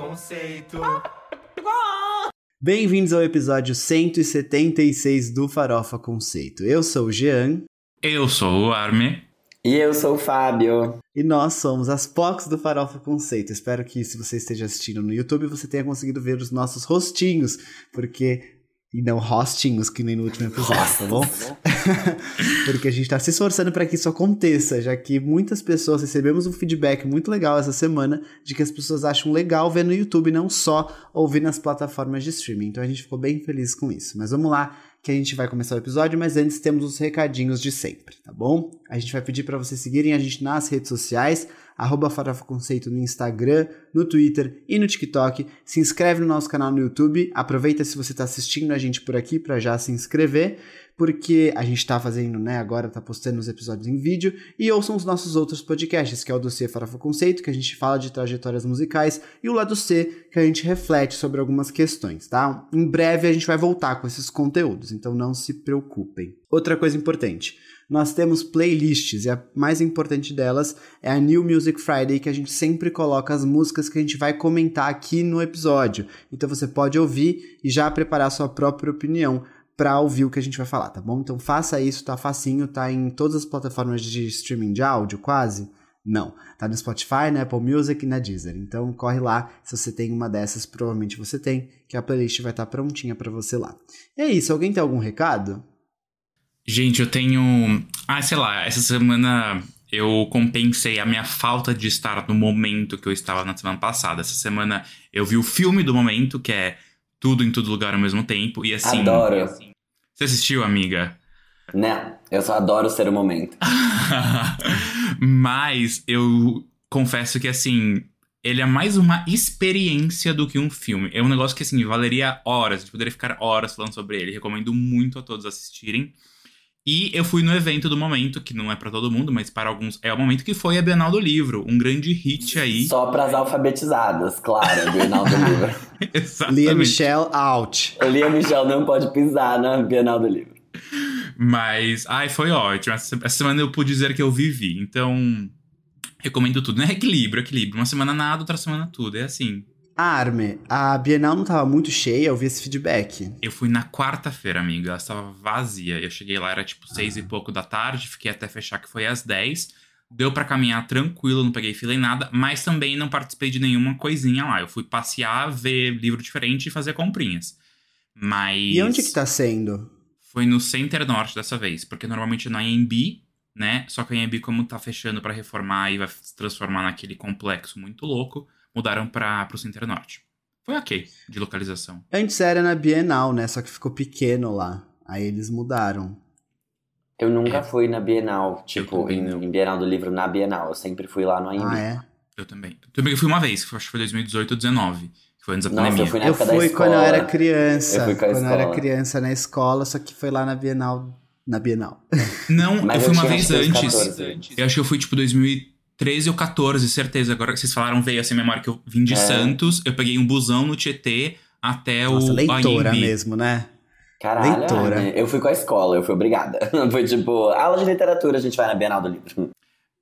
Conceito. Bem-vindos ao episódio 176 do Farofa Conceito. Eu sou o Jean. Eu sou o Arme. E eu sou o Fábio. E nós somos as POCs do Farofa Conceito. Espero que, se você esteja assistindo no YouTube, você tenha conseguido ver os nossos rostinhos, porque e não hostinhos, que nem no último episódio, tá bom? Porque a gente tá se esforçando para que isso aconteça, já que muitas pessoas recebemos um feedback muito legal essa semana de que as pessoas acham legal ver no YouTube, não só ouvir nas plataformas de streaming. Então a gente ficou bem feliz com isso. Mas vamos lá, que a gente vai começar o episódio, mas antes temos os recadinhos de sempre, tá bom? A gente vai pedir para vocês seguirem a gente nas redes sociais, arroba Farofa Conceito no Instagram, no Twitter e no TikTok. Se inscreve no nosso canal no YouTube. Aproveita se você está assistindo a gente por aqui para já se inscrever, porque a gente está fazendo, né, agora está postando os episódios em vídeo. E ouçam os nossos outros podcasts, que é o do C Farofa Conceito, que a gente fala de trajetórias musicais, e o lado C, que a gente reflete sobre algumas questões, tá? Em breve a gente vai voltar com esses conteúdos, então não se preocupem. Outra coisa importante nós temos playlists e a mais importante delas é a New Music Friday, que a gente sempre coloca as músicas que a gente vai comentar aqui no episódio. Então você pode ouvir e já preparar sua própria opinião para ouvir o que a gente vai falar, tá bom? Então faça isso, tá facinho, tá em todas as plataformas de streaming de áudio, quase. Não, tá no Spotify, na Apple Music e na Deezer. Então corre lá, se você tem uma dessas, provavelmente você tem, que a playlist vai estar tá prontinha para você lá. E é isso, alguém tem algum recado? Gente, eu tenho. Ah, sei lá, essa semana eu compensei a minha falta de estar no momento que eu estava na semana passada. Essa semana eu vi o filme do momento, que é Tudo em Todo Lugar ao mesmo tempo. E assim. Adoro. Você assistiu, amiga? Né, eu só adoro ser o momento. Mas eu confesso que assim. Ele é mais uma experiência do que um filme. É um negócio que, assim, valeria horas. A gente poderia ficar horas falando sobre ele. Recomendo muito a todos assistirem. E eu fui no evento do momento, que não é para todo mundo, mas para alguns é o momento que foi a Bienal do Livro, um grande hit aí. Só para as alfabetizadas, claro, a Bienal do Livro. Exatamente. Lia Michelle out. Lia Michelle não pode pisar na Bienal do Livro. Mas, ai, foi ótimo. Essa semana eu pude dizer que eu vivi. Então, recomendo tudo. Não é equilíbrio, equilíbrio. Uma semana nada, outra semana tudo. É assim. Arme, a Bienal não tava muito cheia, eu vi esse feedback. Eu fui na quarta-feira, amiga, ela estava vazia. Eu cheguei lá, era tipo seis e pouco da tarde, fiquei até fechar que foi às dez. Deu para caminhar tranquilo, não peguei fila em nada, mas também não participei de nenhuma coisinha lá. Eu fui passear, ver livro diferente e fazer comprinhas. Mas. E onde que tá sendo? Foi no Center Norte dessa vez, porque normalmente na AMB, né? Só que a AMB, como tá fechando para reformar e vai se transformar naquele complexo muito louco mudaram para o Center Norte. Foi ok de localização. Antes era na Bienal, né? Só que ficou pequeno lá. Aí eles mudaram. Eu nunca é. fui na Bienal, tipo, em, em, Bienal do Livro na Bienal. Eu sempre fui lá no AMB. Ah, é? Eu também. Eu também fui uma vez, acho que foi 2018 ou 2019. Que foi antes da Nossa, pandemia. Eu fui, na eu fui quando eu era criança. Eu fui com a quando escola. eu era criança na escola, só que foi lá na Bienal. Na Bienal. Não, eu fui eu uma vez antes. 14. Eu acho que eu fui tipo 2013 ou 14, certeza. Agora que vocês falaram, veio assim a memória que eu vim de É. Santos. Eu peguei um busão no Tietê até Nossa, o leitora mesmo, né? Caralho, Leitora. Arne, eu fui com a escola, eu fui obrigada. Foi tipo, aula de literatura, a gente vai na Bienal do Livro.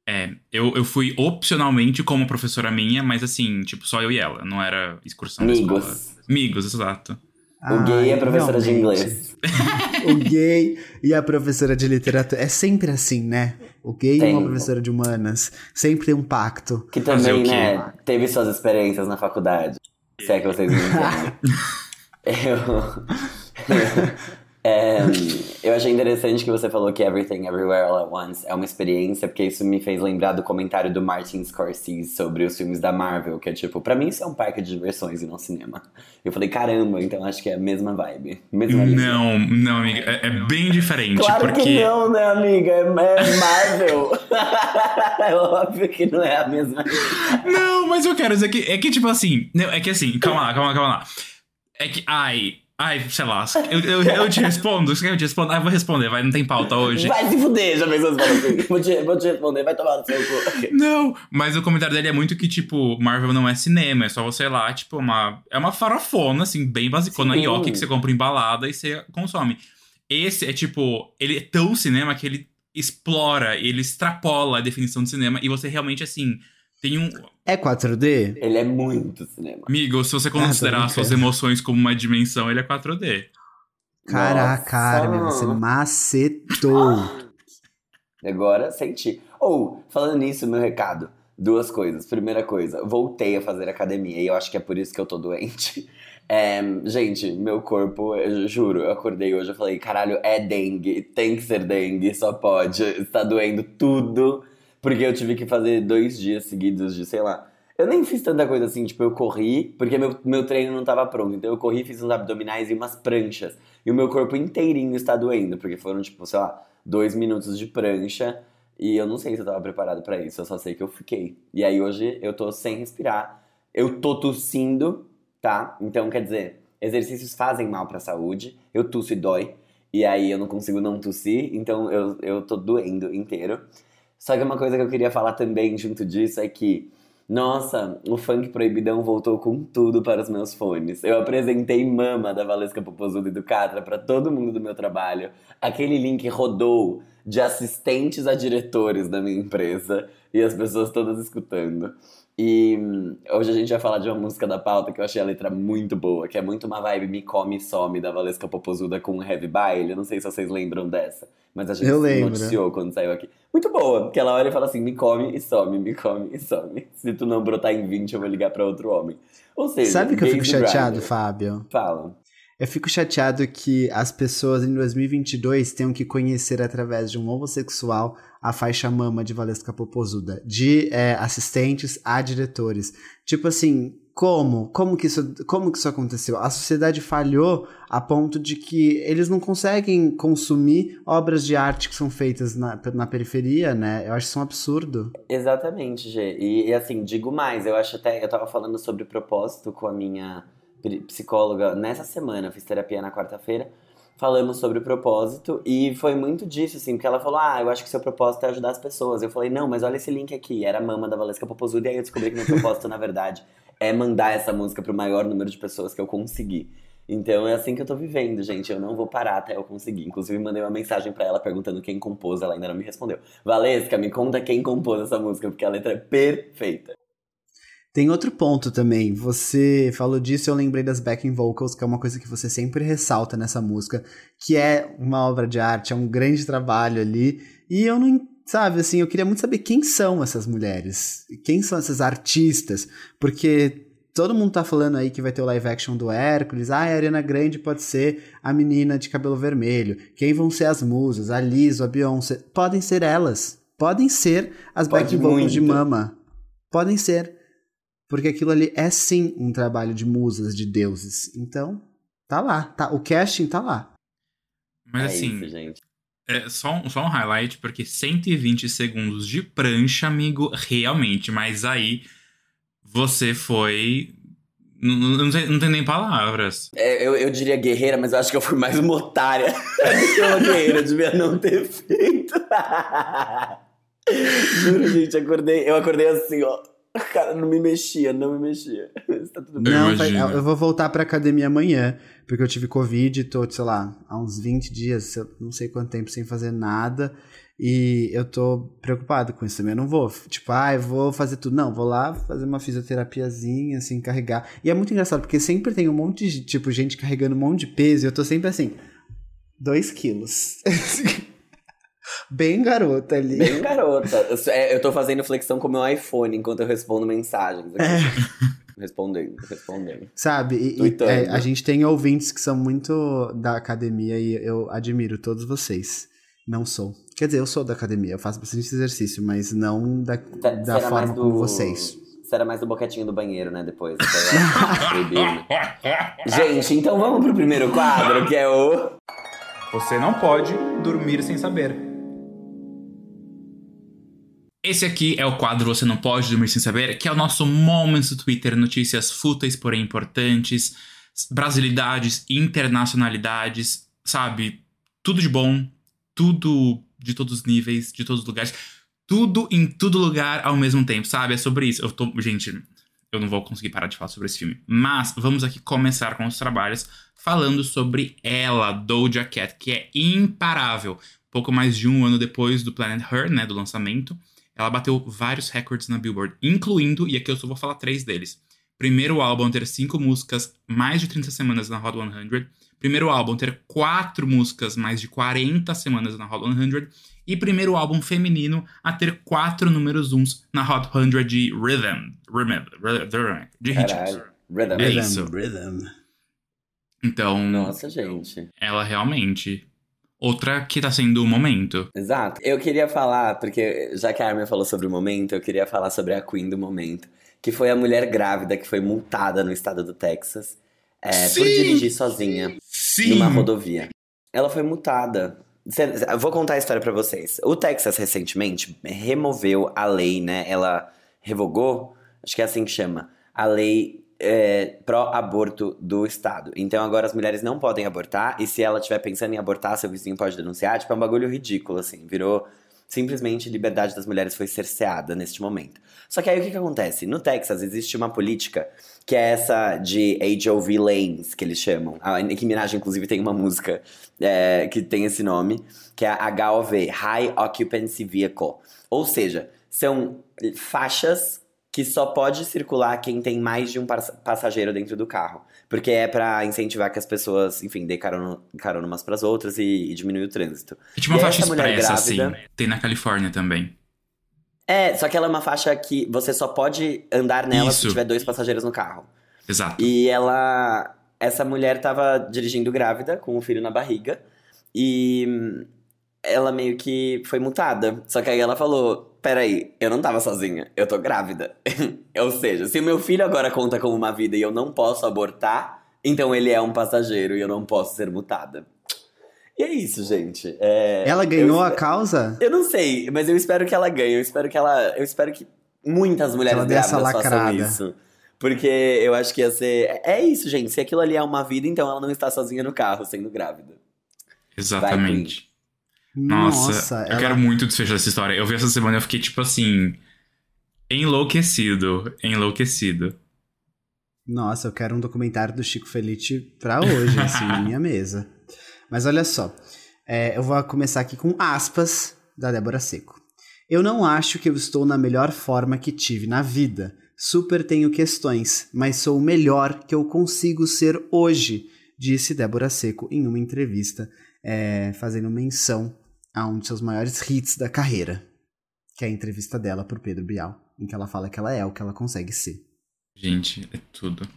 É, eu, eu fui opcionalmente como professora minha, mas assim, tipo, só eu e ela. Não era excursão da escola. Amigos. Amigos, exato. O gay e a Ai, professora de realmente. inglês. o gay e a professora de literatura. É sempre assim, né? O gay e Tem. uma professora de humanas. Sempre tem um pacto. Que também, né, teve suas experiências na faculdade. Se é que vocês me entendem. eu... É, eu achei interessante que você falou que Everything Everywhere All at Once é uma experiência, porque isso me fez lembrar do comentário do Martin Scorsese sobre os filmes da Marvel, que é tipo, pra mim isso é um parque de diversões e não cinema. Eu falei, caramba, então acho que é a mesma vibe. Mesma. Não, não, amiga. É, é bem diferente, Claro porque. que não, né, amiga? É, é Marvel. é óbvio que não é a mesma. Não, mas eu quero dizer que. É que, tipo assim. Não, é que assim, calma lá, calma lá, calma lá. É que. Ai. Ai, sei lá. Eu, eu, eu te respondo. Você quer que eu te responda? Ah, vou responder, vai, não tem pauta hoje. Vai se fuder, já pensou assim. Vou te, vou te responder, vai tomar no seu cu. Não, mas o comentário dele é muito que, tipo, Marvel não é cinema, é só você ir lá, tipo, uma. É uma farofona, assim, bem basicona, Sim. ioki que você compra embalada e você consome. Esse é tipo, ele é tão cinema que ele explora, ele extrapola a definição de cinema e você realmente, assim, tem um. É 4D? Ele é muito cinema. Amigo, se você considerar Ah, suas emoções como uma dimensão, ele é 4D. Caraca. Carmen, você macetou. Agora senti. Ou, falando nisso, meu recado. Duas coisas. Primeira coisa, voltei a fazer academia e eu acho que é por isso que eu tô doente. É, gente, meu corpo, eu juro, eu acordei hoje e falei, caralho, é dengue, tem que ser dengue, só pode, está doendo tudo. Porque eu tive que fazer dois dias seguidos de, sei lá. Eu nem fiz tanta coisa assim, tipo, eu corri, porque meu, meu treino não tava pronto. Então eu corri, fiz uns abdominais e umas pranchas. E o meu corpo inteirinho está doendo, porque foram, tipo, sei lá, dois minutos de prancha. E eu não sei se eu tava preparado pra isso, eu só sei que eu fiquei. E aí hoje eu tô sem respirar, eu tô tossindo, tá? Então quer dizer, exercícios fazem mal pra saúde, eu tusso e dói. E aí eu não consigo não tossir, então eu, eu tô doendo inteiro. Só que uma coisa que eu queria falar também junto disso é que, nossa, o funk proibidão voltou com tudo para os meus fones. Eu apresentei Mama da Valesca Popozuda e do Catra para todo mundo do meu trabalho. Aquele link rodou de assistentes a diretores da minha empresa e as pessoas todas escutando. E hum, hoje a gente vai falar de uma música da pauta que eu achei a letra muito boa, que é muito uma vibe Me Come e Some da Valesca Popozuda com Heavy Baile. Eu não sei se vocês lembram dessa, mas a gente noticiou quando saiu aqui. Muito boa, porque ela olha e fala assim: Me come e some, me come e some. Se tu não brotar em 20, eu vou ligar pra outro homem. Ou seja, Sabe que eu fico chateado. Fábio? Fala. Eu fico chateado que as pessoas em 2022 tenham que conhecer através de um homossexual a faixa mama de Valesca Popozuda, de é, assistentes a diretores. Tipo assim, como? Como que, isso, como que isso aconteceu? A sociedade falhou a ponto de que eles não conseguem consumir obras de arte que são feitas na, na periferia, né? Eu acho isso um absurdo. Exatamente, Gê. E, e, assim, digo mais, eu acho até. Eu tava falando sobre propósito com a minha psicóloga nessa semana, fiz terapia na quarta-feira. Falamos sobre propósito e foi muito disso, assim, porque ela falou: Ah, eu acho que seu propósito é ajudar as pessoas. Eu falei: Não, mas olha esse link aqui. Era a mama da Valesca Popozuda, e aí eu descobri que meu propósito, na verdade, é mandar essa música pro maior número de pessoas que eu conseguir. Então é assim que eu tô vivendo, gente. Eu não vou parar até eu conseguir. Inclusive, mandei uma mensagem pra ela perguntando quem compôs, ela ainda não me respondeu. Valesca, me conta quem compôs essa música, porque a letra é perfeita. Tem outro ponto também. Você falou disso, eu lembrei das backing vocals, que é uma coisa que você sempre ressalta nessa música, que é uma obra de arte, é um grande trabalho ali. E eu não, sabe, assim, eu queria muito saber quem são essas mulheres, quem são essas artistas, porque todo mundo tá falando aí que vai ter o live action do Hércules, ah, a Ariana Grande pode ser a menina de cabelo vermelho. Quem vão ser as musas? A Liz, a Beyoncé? Podem ser elas. Podem ser as Pode backing vocals de. Mama. Podem ser. Porque aquilo ali é sim um trabalho de musas, de deuses. Então, tá lá. Tá, o casting tá lá. Mas é assim, isso, gente. é só, um, só um highlight, porque 120 segundos de prancha, amigo, realmente. Mas aí você foi. Não, não, não tem, não tem nem palavras. É, eu, eu diria guerreira, mas eu acho que eu fui mais uma otária do que uma guerreira. Eu devia não ter feito. Juro, gente, acordei, eu acordei assim, ó. Cara, não me mexia, não me mexia. Tá tudo bem. não, vai- eu vou voltar pra academia amanhã, porque eu tive Covid, tô, sei lá, há uns 20 dias, eu não sei quanto tempo sem fazer nada. E eu tô preocupado com isso também. Eu não vou, tipo, ah, eu vou fazer tudo. Não, vou lá fazer uma fisioterapiazinha, assim, carregar. E é muito engraçado, porque sempre tem um monte de, tipo, gente carregando um monte de peso e eu tô sempre assim, 2 quilos. Bem garota ali. Bem garota. Eu, sou- é, eu tô fazendo flexão com o meu iPhone enquanto eu respondo mensagens. aqui. É. Respondendo, respondendo. Sabe? E, e, é, a gente tem ouvintes que são muito da academia e eu admiro todos vocês. Não sou. Quer dizer, eu sou da academia, eu faço bastante exercício, mas não da, Tá- da será forma mais do- como vocês. Você era mais do boquetinho do banheiro, né? Depois. Gente, então vamos pro primeiro quadro, que é o. Você não pode dormir sem saber. Esse aqui é o quadro Você Não Pode Dormir Sem Saber, que é o nosso Moments do Twitter, notícias fúteis, porém importantes, brasilidades, internacionalidades, sabe? Tudo de bom, tudo de todos os níveis, de todos os lugares, tudo em todo lugar ao mesmo tempo, sabe? É sobre isso. Eu tô, gente, eu não vou conseguir parar de falar sobre esse filme. Mas vamos aqui começar com os trabalhos falando sobre ela, Doja Cat, que é imparável. Pouco mais de um ano depois do Planet Her, né, do lançamento, ela bateu vários recordes na Billboard, incluindo, e aqui eu só vou falar três deles. Primeiro álbum a ter cinco músicas mais de 30 semanas na Hot 100. Primeiro álbum a ter quatro músicas mais de 40 semanas na Hot 100. E primeiro álbum feminino a ter quatro números uns na Hot 100 de Rhythm. Rhythm. Rhythm de ritmos. Rhythm. É isso. Rhythm. Então, Nossa, gente. ela realmente. Outra que tá sendo o momento. Exato. Eu queria falar, porque já que a Armin falou sobre o momento, eu queria falar sobre a Queen do momento. Que foi a mulher grávida que foi multada no estado do Texas é, por Sim! dirigir sozinha Sim! numa rodovia. Ela foi multada. Vou contar a história pra vocês. O Texas recentemente removeu a lei, né? Ela revogou, acho que é assim que chama, a lei é, pró-aborto do estado. Então agora as mulheres não podem abortar e se ela estiver pensando em abortar, seu vizinho pode denunciar. Tipo, é um bagulho ridículo, assim. Virou simplesmente liberdade das mulheres foi cerceada neste momento. Só que aí o que, que acontece? No Texas existe uma política que é essa de HOV lanes, que eles chamam. A Nicki Minaj, inclusive, tem uma música é, que tem esse nome, que é HOV, High Occupancy Vehicle. Ou seja, são faixas que só pode circular quem tem mais de um pas- passageiro dentro do carro. Porque é pra incentivar que as pessoas, enfim, dê carona, carona umas pras outras e, e diminuir o trânsito. É tipo uma E faixa expressa, grávida- assim. Tem na Califórnia também. É, só que ela é uma faixa que você só pode andar nela se Isso. tiver dois passageiros no carro. Exato. E ela. Essa mulher tava dirigindo grávida, com o filho na barriga. E hum, ela meio que foi multada. Só que aí ela falou: Peraí, eu não tava sozinha, eu tô grávida. Ou seja, se o meu filho agora conta como uma vida e eu não posso abortar, então ele é um passageiro e eu não posso ser multada. E é isso, gente. É, Ela eu ganhou a causa? Eu não sei, mas eu espero que ela ganhe. Eu espero que ela. Eu espero que muitas mulheres essa grávidas façam isso. Porque eu acho que ia ser. É isso, gente. Se aquilo ali é uma vida, então ela não está sozinha no carro, sendo grávida. Exatamente. Nossa, Nossa, eu ela- quero muito desfechar essa história. Eu vi essa semana e eu fiquei, tipo assim. Enlouquecido. Enlouquecido. Nossa, eu quero um documentário do Chico Felice pra hoje, assim, na minha mesa. Mas olha só, é, eu vou começar aqui com aspas da Débora Seco. Eu não acho que eu estou na melhor forma que tive na vida. Super tenho questões, mas sou o melhor que eu consigo ser hoje, disse Débora Seco em uma entrevista, é, fazendo menção a um de seus maiores hits da carreira, que é a entrevista dela pro Pedro Bial, em que ela fala que ela é o que ela consegue ser. Gente, é tudo.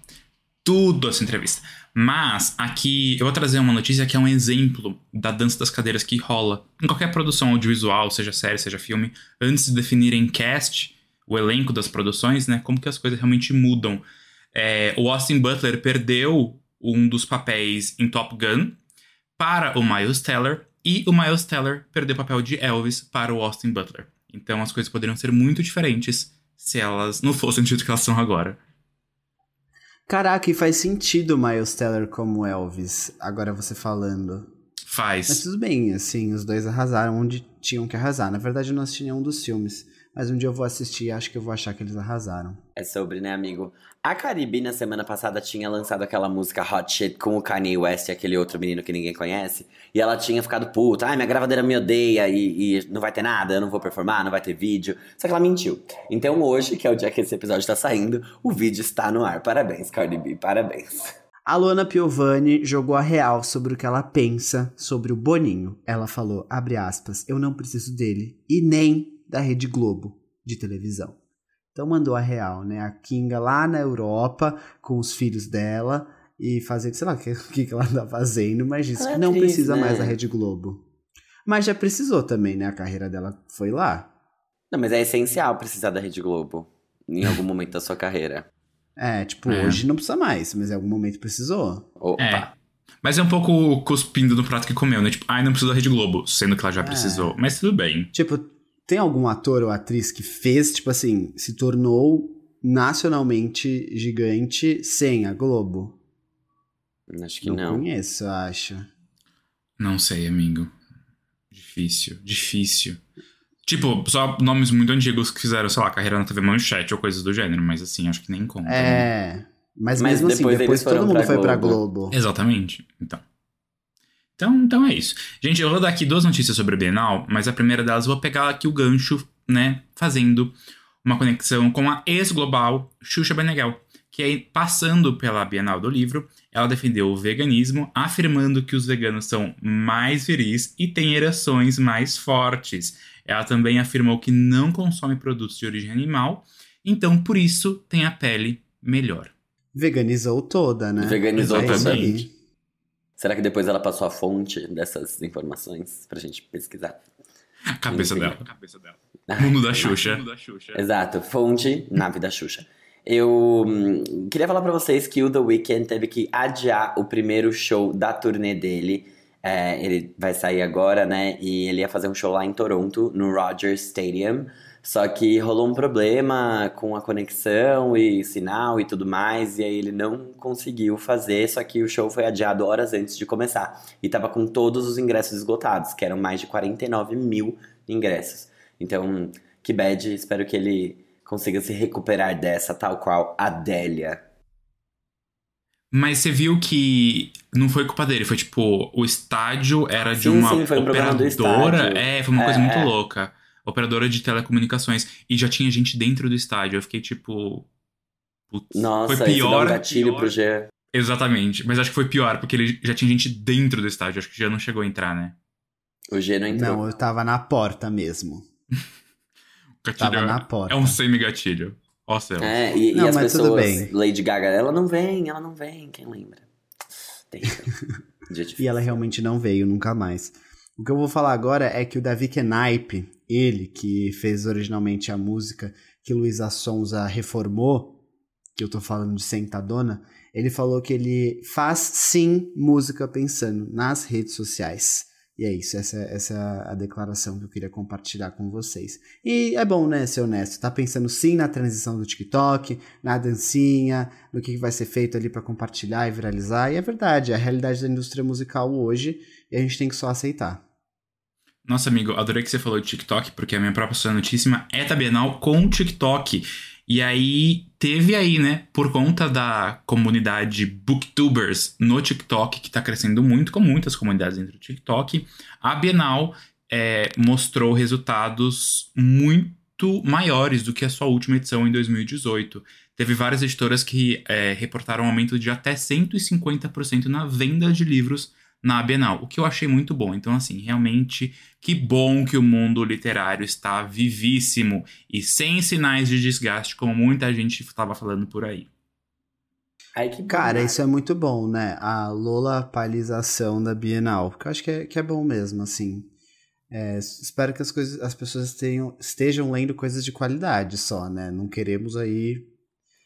Tudo essa entrevista. Mas aqui eu vou trazer uma notícia que é um exemplo da dança das cadeiras que rola em qualquer produção audiovisual, seja série, seja filme, antes de definirem cast, o elenco das produções, né? Como que as coisas realmente mudam. É, o Austin Butler perdeu um dos papéis em Top Gun para o Miles Teller e o Miles Teller perdeu o papel de Elvis para o Austin Butler. Então as coisas poderiam ser muito diferentes se elas não fossem do jeito que elas são agora. Caraca, e faz sentido o Miles Teller como Elvis, agora você falando. Mas Faz. tudo bem, assim, os dois arrasaram onde tinham que arrasar. Na verdade, eu não assisti nenhum dos filmes. Mas um dia eu vou assistir e acho que eu vou achar que eles arrasaram. É sobre, né, amigo? A Caribe, na semana passada, tinha lançado aquela música Hot Shit com o Kanye West e aquele outro menino que ninguém conhece. E ela tinha ficado puta. Ai, minha gravadeira me odeia e, e não vai ter nada, eu não vou performar, não vai ter vídeo. Só que ela mentiu. Então hoje, que é o dia que esse episódio tá saindo, o vídeo está no ar. Parabéns, Cardi B, parabéns. A Luana Piovani jogou a real sobre o que ela pensa sobre o Boninho. Ela falou, abre aspas, eu não preciso dele e nem da Rede Globo de televisão. Então mandou a real, né? A Kinga lá na Europa com os filhos dela e fazendo, sei lá, o que, que ela tá fazendo, mas disse Ela que é não atriz, precisa né? mais da Rede Globo. Mas já precisou também, né? A carreira dela foi lá. Não, mas é essencial precisar da Rede Globo em algum momento da sua carreira. É, tipo, É. hoje não precisa mais, mas em algum momento precisou. Opa. É. Mas é um pouco cuspindo no prato que comeu, né? Tipo, ai, não precisa da Rede Globo, sendo que ela já É. precisou. Mas tudo bem. Tipo, tem algum ator ou atriz que fez, tipo assim, se tornou nacionalmente gigante sem a Globo? Acho que não, não. conheço, eu acho. Não sei, amigo. Difícil, difícil. Tipo, só nomes muito antigos que fizeram, sei lá, carreira na TV Manchete ou coisas do gênero, mas assim, acho que nem conta. né? É. Mas, Mas mesmo assim, depois depois eles foram todo mundo pra foi pra. Globo. Exatamente. Então. Então. Então é isso. Gente, eu vou dar aqui duas notícias sobre a Bienal, mas a primeira delas eu vou pegar aqui o gancho né, fazendo uma conexão com a ex-global Xuxa Benegal, que aí, passando pela Bienal do Livro, ela defendeu o veganismo, afirmando que os veganos são mais viris e têm ereções mais fortes. Ela também afirmou que não consome produtos de origem animal, então por isso tem a pele melhor. Veganizou toda, né? Veganizou É toda. Será que depois ela passou a fonte dessas informações pra gente pesquisar? A cabeça Enfim. dela. A cabeça dela. Mundo da Xuxa. Exato, fonte, nave da Xuxa. Eu hum, queria falar pra vocês que o The Weeknd teve que adiar o primeiro show da turnê dele. É, ele vai sair agora, né? E ele ia fazer um show lá em Toronto, no Rogers Stadium. Só que rolou um problema com a conexão e sinal e tudo mais, e aí ele não conseguiu fazer, só que o show foi adiado horas antes de começar. E tava com todos os ingressos esgotados, que eram mais de 49 mil ingressos. Então, que bad, espero que ele consiga se recuperar dessa, tal qual Adélia. Mas você viu que não foi culpa dele, foi tipo, o estádio era de Sim, uma sim, foi um operadora. estádio. É, foi uma É, coisa muito é. louca. Operadora de telecomunicações. E já tinha gente dentro do estádio. Eu fiquei tipo. Putz, Nossa, foi isso dá pior. um gatilho pior. pro Jean. Exatamente. Mas acho que foi pior, porque ele já tinha gente dentro do estádio. Acho que já não chegou a entrar, né? O G não entrou. Não, eu tava na porta mesmo. O gatilho Tava é- na porta. é um semi-gatilho. Ó céu. É, e, e Não, as mas tudo pessoas. bem. Lady Gaga, ela não vem, ela não vem, quem lembra? Difícil. E ela realmente não veio nunca mais. O que eu vou falar agora é que o Davi Knipe, ele que fez originalmente a música que Luísa Sonza reformou, que eu tô falando de Sentadona, ele falou que ele faz sim música pensando nas redes sociais. E é isso, essa, essa é a declaração que eu queria compartilhar com vocês. E é bom, né, ser honesto. Tá pensando sim na transição do TikTok, na dancinha, no que vai ser feito ali para compartilhar e viralizar. E é verdade, é a realidade da indústria musical hoje e a gente tem que só aceitar. Nossa, amigo, adorei que você falou de TikTok, porque a minha própria notíssima é da Bienal com TikTok. E aí, teve aí, né, por conta da comunidade Booktubers no TikTok, que tá crescendo muito, como muitas comunidades dentro do TikTok, a Bienal é, mostrou resultados muito maiores do que a sua última edição em 2018. Teve várias editoras que é, reportaram um aumento de até 150% na venda de livros na Bienal, o que eu achei muito bom. Então, assim, realmente, que bom que o mundo literário está vivíssimo e sem sinais de desgaste, como muita gente estava falando por aí. Ai, que Cara, bom. isso é muito bom, né? A lolapalização da Bienal. Porque eu acho que é, que é bom mesmo, assim. É, espero que as, coisas, as pessoas tenham, estejam lendo coisas de qualidade só, né? Não queremos aí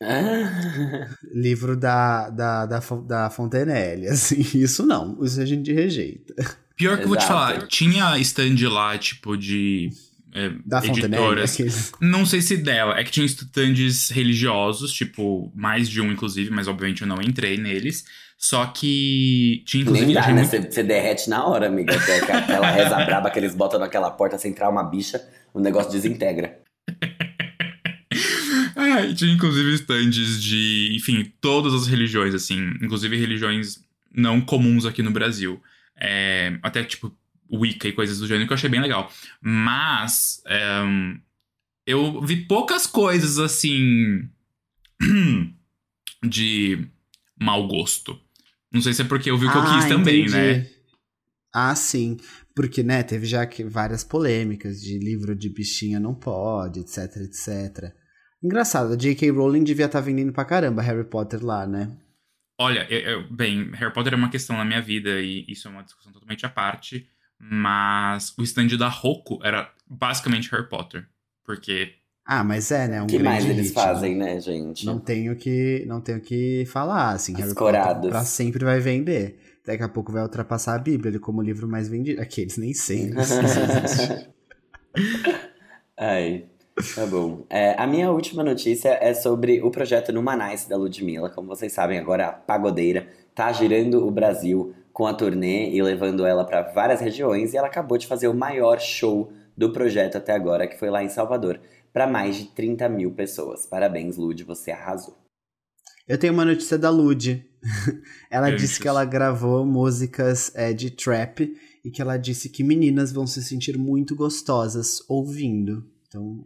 livro da, da, da, da Fontenelle, assim. Isso não, isso a gente rejeita. Pior que eu vou te falar, tinha stand lá, tipo, de é, Da editoras. aqueles- Não sei se dela, é que tinha stands religiosos, tipo, mais de um, inclusive, mas obviamente eu não entrei neles. Só que tinha, inclusive, Nem dá, né? muito- Você, você derrete na hora, amiga. Que Aquela reza braba que eles botam naquela porta sem entrar uma bicha, o negócio desintegra. E tinha inclusive stands de, enfim, todas as religiões, assim, inclusive religiões não comuns aqui no Brasil. É, até tipo Wicca e coisas do gênero, que eu achei bem legal. Mas é, eu vi poucas coisas assim de mau gosto. Não sei se é porque eu vi o que eu Ah, quis também, entendi. né? Ah, sim. Porque, né, teve já que várias polêmicas de livro de bichinha não pode, etc, etc. Engraçado, a J.K. Rowling devia estar vendendo pra caramba Harry Potter lá, né? Olha, eu- eu- bem, Harry Potter é uma questão na minha vida e isso é uma discussão totalmente à parte, mas o stand da Roku era basicamente Harry Potter, porque Ah, mas é, né? Um O que mais eles hit, fazem, né, gente? Não tenho que, não tenho que falar, assim, Harry Escorados. Potter pra sempre vai vender. Daqui a pouco vai ultrapassar a Bíblia ele como o livro mais vendido. Aqueles nem sei. né? Isso existe. Ai, tá bom. É, a minha última notícia é sobre o projeto Numanice da Ludmilla. Como vocês sabem, agora a pagodeira tá girando o Brasil com a turnê e levando ela para várias regiões. E ela acabou de fazer o maior show do projeto até agora, que foi lá em Salvador, para mais de 30 mil pessoas. Parabéns, Lud, você arrasou. Eu tenho uma notícia da Lud. ela Eu disse disse. que ela gravou músicas é, de trap e que ela disse que meninas vão se sentir muito gostosas ouvindo. Então,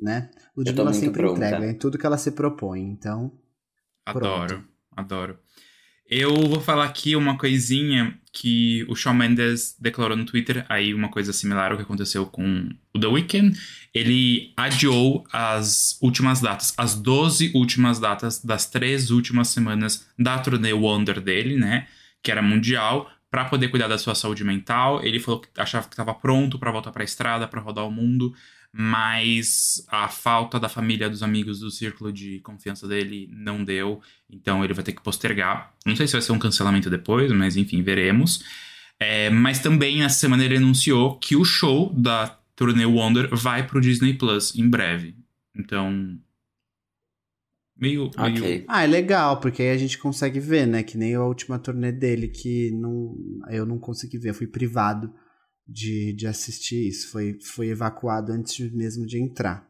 né? Ludmilla sempre pronta. entrega em tudo que ela se propõe, então. Adoro, pronto. adoro. Eu vou falar aqui uma coisinha que o Shawn Mendes declarou no Twitter, aí uma coisa similar ao que aconteceu com o The Weeknd. Ele adiou as últimas datas, as 12 últimas datas das três últimas semanas da turnê Wonder dele, né? Que era mundial, para poder cuidar da sua saúde mental. Ele falou que achava que estava pronto para voltar para a estrada, para rodar o mundo mas a falta da família, dos amigos, do círculo de confiança dele não deu, então ele vai ter que postergar. Não sei se vai ser um cancelamento depois, mas enfim, veremos. É, mas também essa semana ele anunciou que o show da turnê Wonder vai pro Disney Plus em breve. Então. Meio, okay. meio. Ah, é legal, porque aí a gente consegue ver, né? Que nem a última turnê dele, que não, eu não consegui ver, eu fui privado de, de assistir isso. Foi, foi evacuado antes mesmo de entrar.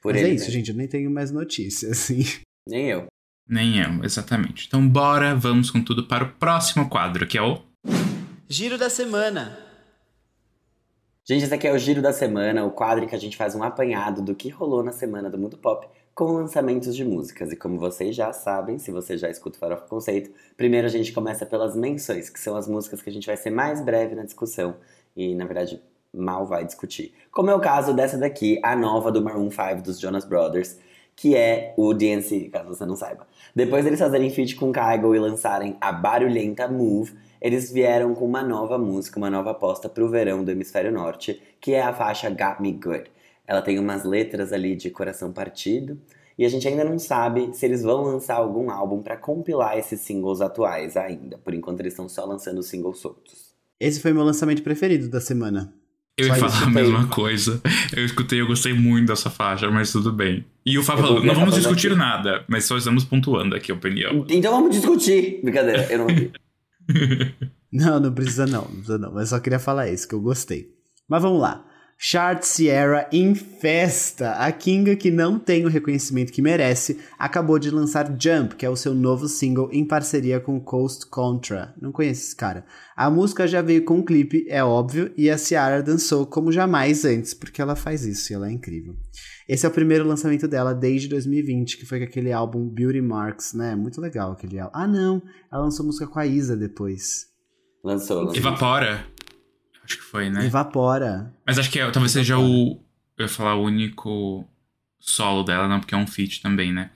Por Mas é isso, gente. Eu nem tenho mais notícias, assim. Nem eu. Nem eu, exatamente. Então, bora, vamos com tudo para o próximo quadro, que é o. Giro da Semana. Gente, esse aqui é o Giro da Semana, o quadro em que a gente faz um apanhado do que rolou na semana do mundo pop com lançamentos de músicas. E como vocês já sabem, se você já escuta o Farofa Conceito, primeiro a gente começa pelas menções, que são as músicas que a gente vai ser mais breve na discussão e, na verdade, mal vai discutir. Como é o caso dessa daqui, a nova do Maroon 5 dos Jonas Brothers, que é o DNC, caso você não saiba. Depois deles fazerem feat com Kygo e lançarem a barulhenta Move, eles vieram com uma nova música, uma nova aposta pro verão do Hemisfério Norte, que é a faixa Got Me Good. Ela tem umas letras ali de coração partido, e a gente ainda não sabe se eles vão lançar algum álbum para compilar esses singles atuais ainda. Por enquanto eles estão só lançando singles soltos. Esse foi meu lançamento preferido da semana. Eu ia falar a mesma coisa. Eu escutei, eu gostei muito dessa faixa, mas tudo bem. E o Fá falou, não vamos discutir aqui. nada, mas só estamos pontuando aqui a opinião. Então vamos discutir. Brincadeira, eu não vi. não, não precisa não, não precisa não. Mas só queria falar isso, que eu gostei. Mas vamos lá. Chart Sierra em festa. A Kinga, que não tem o reconhecimento que merece, acabou de lançar Jump, que é o seu novo single em parceria com Coast Contra. Não conheço esse cara. A música já veio com um clipe, é óbvio, e a Ciara dançou como jamais antes, porque ela faz isso e ela é incrível. Esse é o primeiro lançamento dela desde 2020, que foi com aquele álbum Beauty Marks, né? Muito legal aquele álbum. Ah, não! Ela lançou música com a Isa depois. Lançou, lançou. Evapora. Acho que foi, né? Evapora. Mas acho que é, talvez seja o. Eu ia falar o único solo dela, não, porque é um feat também, né?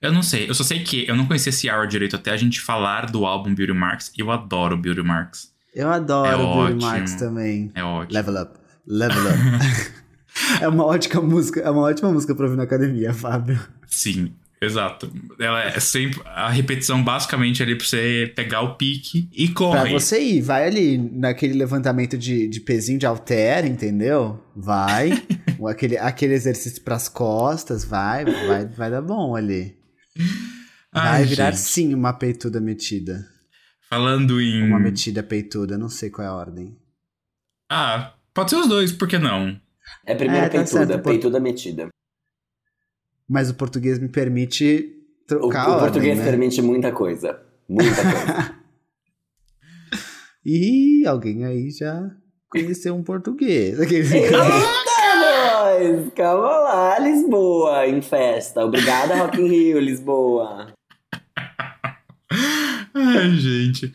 Eu não sei, eu só sei que eu não conhecia esse Ciara direito até a gente falar do álbum Beauty Marks. Eu adoro Beauty Marks. Eu adoro é Beauty. Marks também. É ótimo. Level Up. Level Up. é uma ótima música, é uma ótima música pra ouvir na academia, Fábio. Sim. Exato. Ela é sempre a repetição basicamente ali pra você pegar o pique e corre. Pra você ir, vai ali naquele levantamento de, de pezinho de alter, entendeu? Vai. aquele, aquele exercício pras costas, vai, vai, vai dar bom ali. Vai Ai, virar gente. sim uma peituda metida. Falando em. Uma metida peituda, não sei qual é a ordem. Ah, pode ser os dois, por que não? É primeiro é, tá peituda, certo, peituda metida. Mas o português me permite trocar O, o português né? permite muita coisa. Muita coisa. e alguém aí já conheceu um português. Eita, nós! Calma lá, Lisboa, em festa. Obrigada, Rock in Rio, Lisboa. Ai, gente.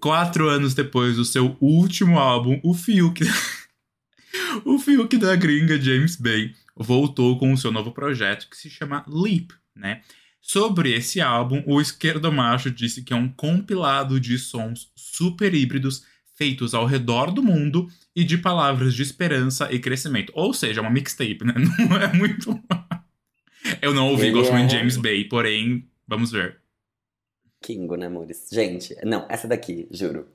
Quatro anos depois do seu último álbum, o Fiuk... o Fiuk da gringa James Bay voltou com o seu novo projeto que se chama Leap, né? Sobre esse álbum, o Esquerdo Macho disse que é um compilado de sons super híbridos feitos ao redor do mundo e de palavras de esperança e crescimento. Ou seja, uma mixtape, né? Não é muito. Eu não ouvi, de é James Bay, porém, vamos ver. Kingo, né, amores? Gente, não, essa daqui, juro.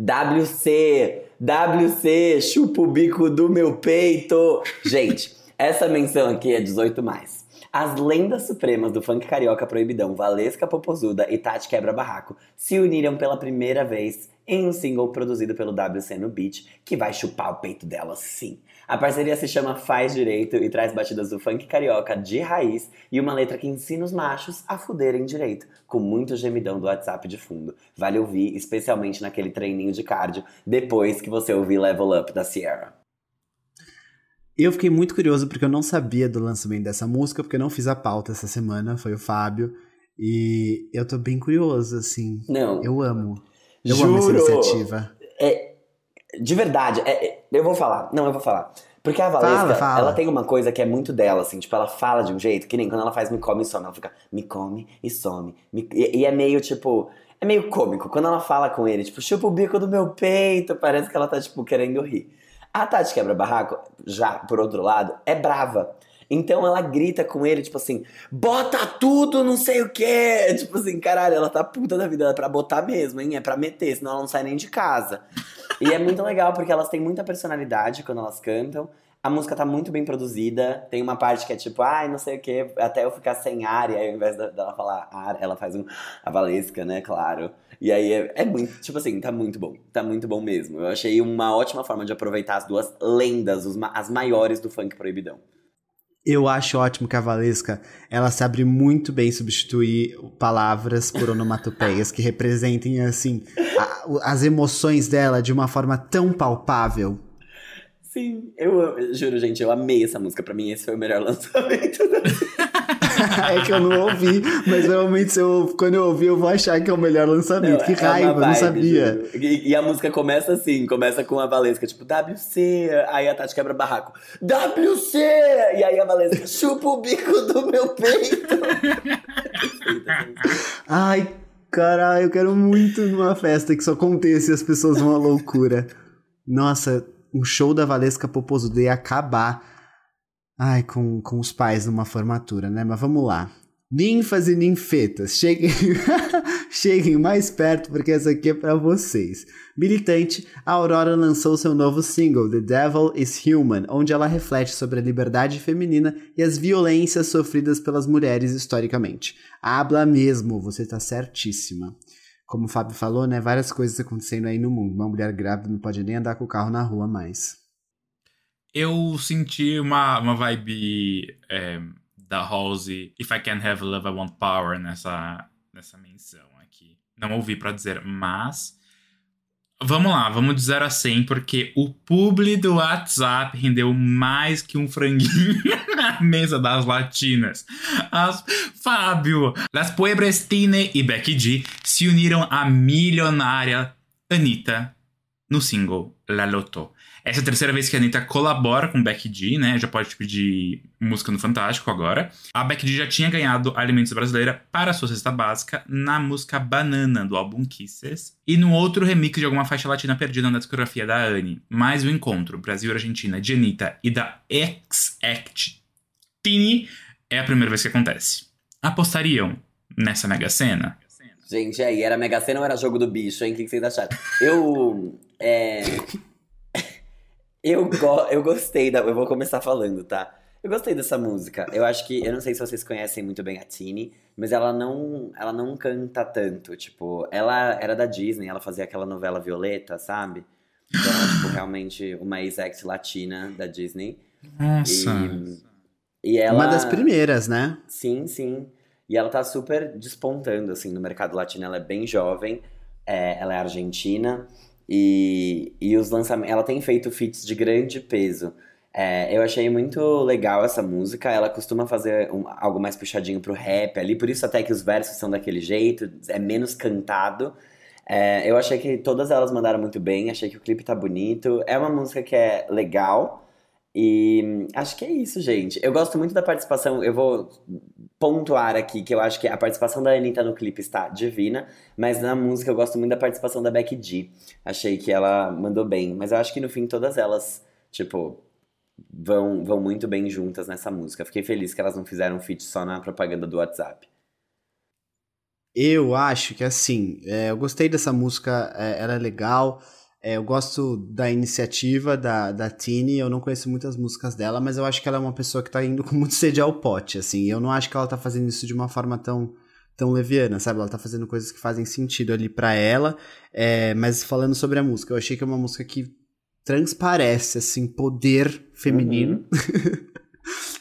WC, WC, chupa o bico do meu peito. Gente, essa menção aqui é 18 mais. As lendas supremas do funk carioca proibidão, Valesca Popozuda e Tati Quebra Barraco, se uniram pela primeira vez em um single produzido pelo WC no Beat, que vai chupar o peito delas sim. A parceria se chama Faz Direito e traz batidas do funk carioca de raiz e uma letra que ensina os machos a fuderem direito, com muito gemidão do WhatsApp de fundo. Vale ouvir, especialmente naquele treininho de cardio, depois que você ouvir Level Up da Sierra. Eu fiquei muito curioso porque eu não sabia do lançamento dessa música, porque eu não fiz a pauta essa semana, foi o Fábio. E eu tô bem curioso, assim. Não. Eu amo. Eu Juro. amo essa iniciativa. É, de verdade, é- é- eu vou falar. Não, eu vou falar. Porque a Valesca, Fala, fala. ela tem uma coisa que é muito dela, assim, tipo, ela fala de um jeito que nem quando ela faz me come e some, ela fica me come e some. me- E, e é meio, tipo, é meio cômico. Quando ela fala com ele, tipo, chupa o bico do meu peito, parece que ela tá, tipo, querendo rir. A Tati Quebra-Barraco, já, por outro lado, é brava. Então ela grita com ele, tipo assim, bota tudo, não sei o quê. Tipo assim, caralho, ela tá puta da vida, é pra botar mesmo, hein? É pra meter, senão ela não sai nem de casa. E é muito legal porque elas têm muita personalidade quando elas cantam. A música tá muito bem produzida. Tem uma parte que é tipo, ai, não sei o quê, até eu ficar sem ar. E aí, ao invés dela falar ar, ela faz um. A Valesca, né? Claro. E aí é, é muito. Tipo assim, tá muito bom. Tá muito bom mesmo. Eu achei uma ótima forma de aproveitar as duas lendas, os as maiores do funk proibidão. Eu acho ótimo que a Valesca, ela sabe muito bem substituir palavras por onomatopeias que representem, assim, a- as emoções dela de uma forma tão palpável. Sim, eu, juro, gente, eu amei essa música. Pra mim, esse foi o melhor lançamento da é que eu não ouvi, mas realmente se eu, quando eu ouvir eu vou achar que é o melhor lançamento. que é raiva, eu não vibe, sabia. E, e a música começa assim, começa com a Valesca, tipo, WC, aí a Tati quebra barraco, WC! E aí a Valesca, chupa o bico do meu peito. Ai, caralho, eu quero muito numa festa que só aconteça e as pessoas vão à loucura. Nossa, um show da Valesca Popozuda acabar. Ai, com, com os pais numa formatura, né? Mas vamos lá. Ninfas e ninfetas, cheguem, cheguem mais perto porque essa aqui é pra vocês. Militante, a Aurora lançou seu novo single, The Devil is Human, onde ela reflete sobre a liberdade feminina e as violências sofridas pelas mulheres historicamente. Habla mesmo, você tá certíssima. Como o Fábio falou, né? Várias coisas acontecendo aí no mundo. Uma mulher grávida não pode nem andar com o carro na rua mais. Eu senti uma, uma vibe é, da Halsey, If I Can't Have Love, I Want Power, nessa, nessa menção aqui. Não ouvi pra dizer, mas. Vamos lá, vamos de 0 a 100, porque o publi do WhatsApp rendeu mais que um franguinho na mesa das latinas. As Fábio, Las Puebrestine e Becky G se uniram à milionária Anitta no single La Loto. Essa é a terceira vez que a Anitta colabora com Becky G, né? Já pode pedir música no Fantástico agora. A Becky G já tinha ganhado Alimentos Brasileira para sua cesta básica na música Banana, do álbum Kisses. E no outro remix de alguma faixa latina perdida na discografia da Anne. Mais o encontro Brasil-Argentina de Anitta e da X-Act Tini é a primeira vez que acontece. Apostariam nessa mega cena? Gente, aí, era Mega Sena ou era jogo do bicho, hein? O que, que vocês acharam? Eu. É. Eu, go eu gostei da. Eu vou começar falando, tá? Eu gostei dessa música. Eu acho que. Eu não sei se vocês conhecem muito bem a Tini, mas ela não. Ela não canta tanto. Tipo, ela era da Disney, ela fazia aquela novela Violeta, sabe? Então, ela, tipo, realmente uma ex-act latina da Disney. Nossa. E, e ela. Uma das primeiras, né? Sim, sim. E ela tá super despontando, assim, no mercado latino. Ela é bem jovem, é, ela é argentina. E, e os lançamentos... Ela tem feito feats de grande peso. É, eu achei muito legal essa música. Ela costuma fazer um- algo mais puxadinho pro rap ali. Por isso até que os versos são daquele jeito. É menos cantado. É, eu achei que todas elas mandaram muito bem. Achei que o clipe tá bonito. É uma música que é legal. E hum, acho que é isso, gente. Eu gosto muito da participação. Eu vou pontuar aqui que eu acho que a participação da Anitta no clipe está divina, mas na música eu gosto muito da participação da Becky G. Achei que ela mandou bem, mas eu acho que no fim todas elas, tipo, vão, vão muito bem juntas nessa música. Fiquei feliz que elas não fizeram feat só na propaganda do WhatsApp. Eu acho que assim, é, eu gostei dessa música, é, ela é legal. É, eu gosto da iniciativa da, da Tini. Eu não conheço muitas músicas dela, mas eu acho que ela é uma pessoa que tá indo com muito sede ao pote, assim. Eu não acho que ela tá fazendo isso de uma forma tão, tão leviana, sabe? Ela tá fazendo coisas que fazem sentido ali pra ela. é, mas falando sobre a música, eu achei que é uma música que transparece, assim, poder feminino.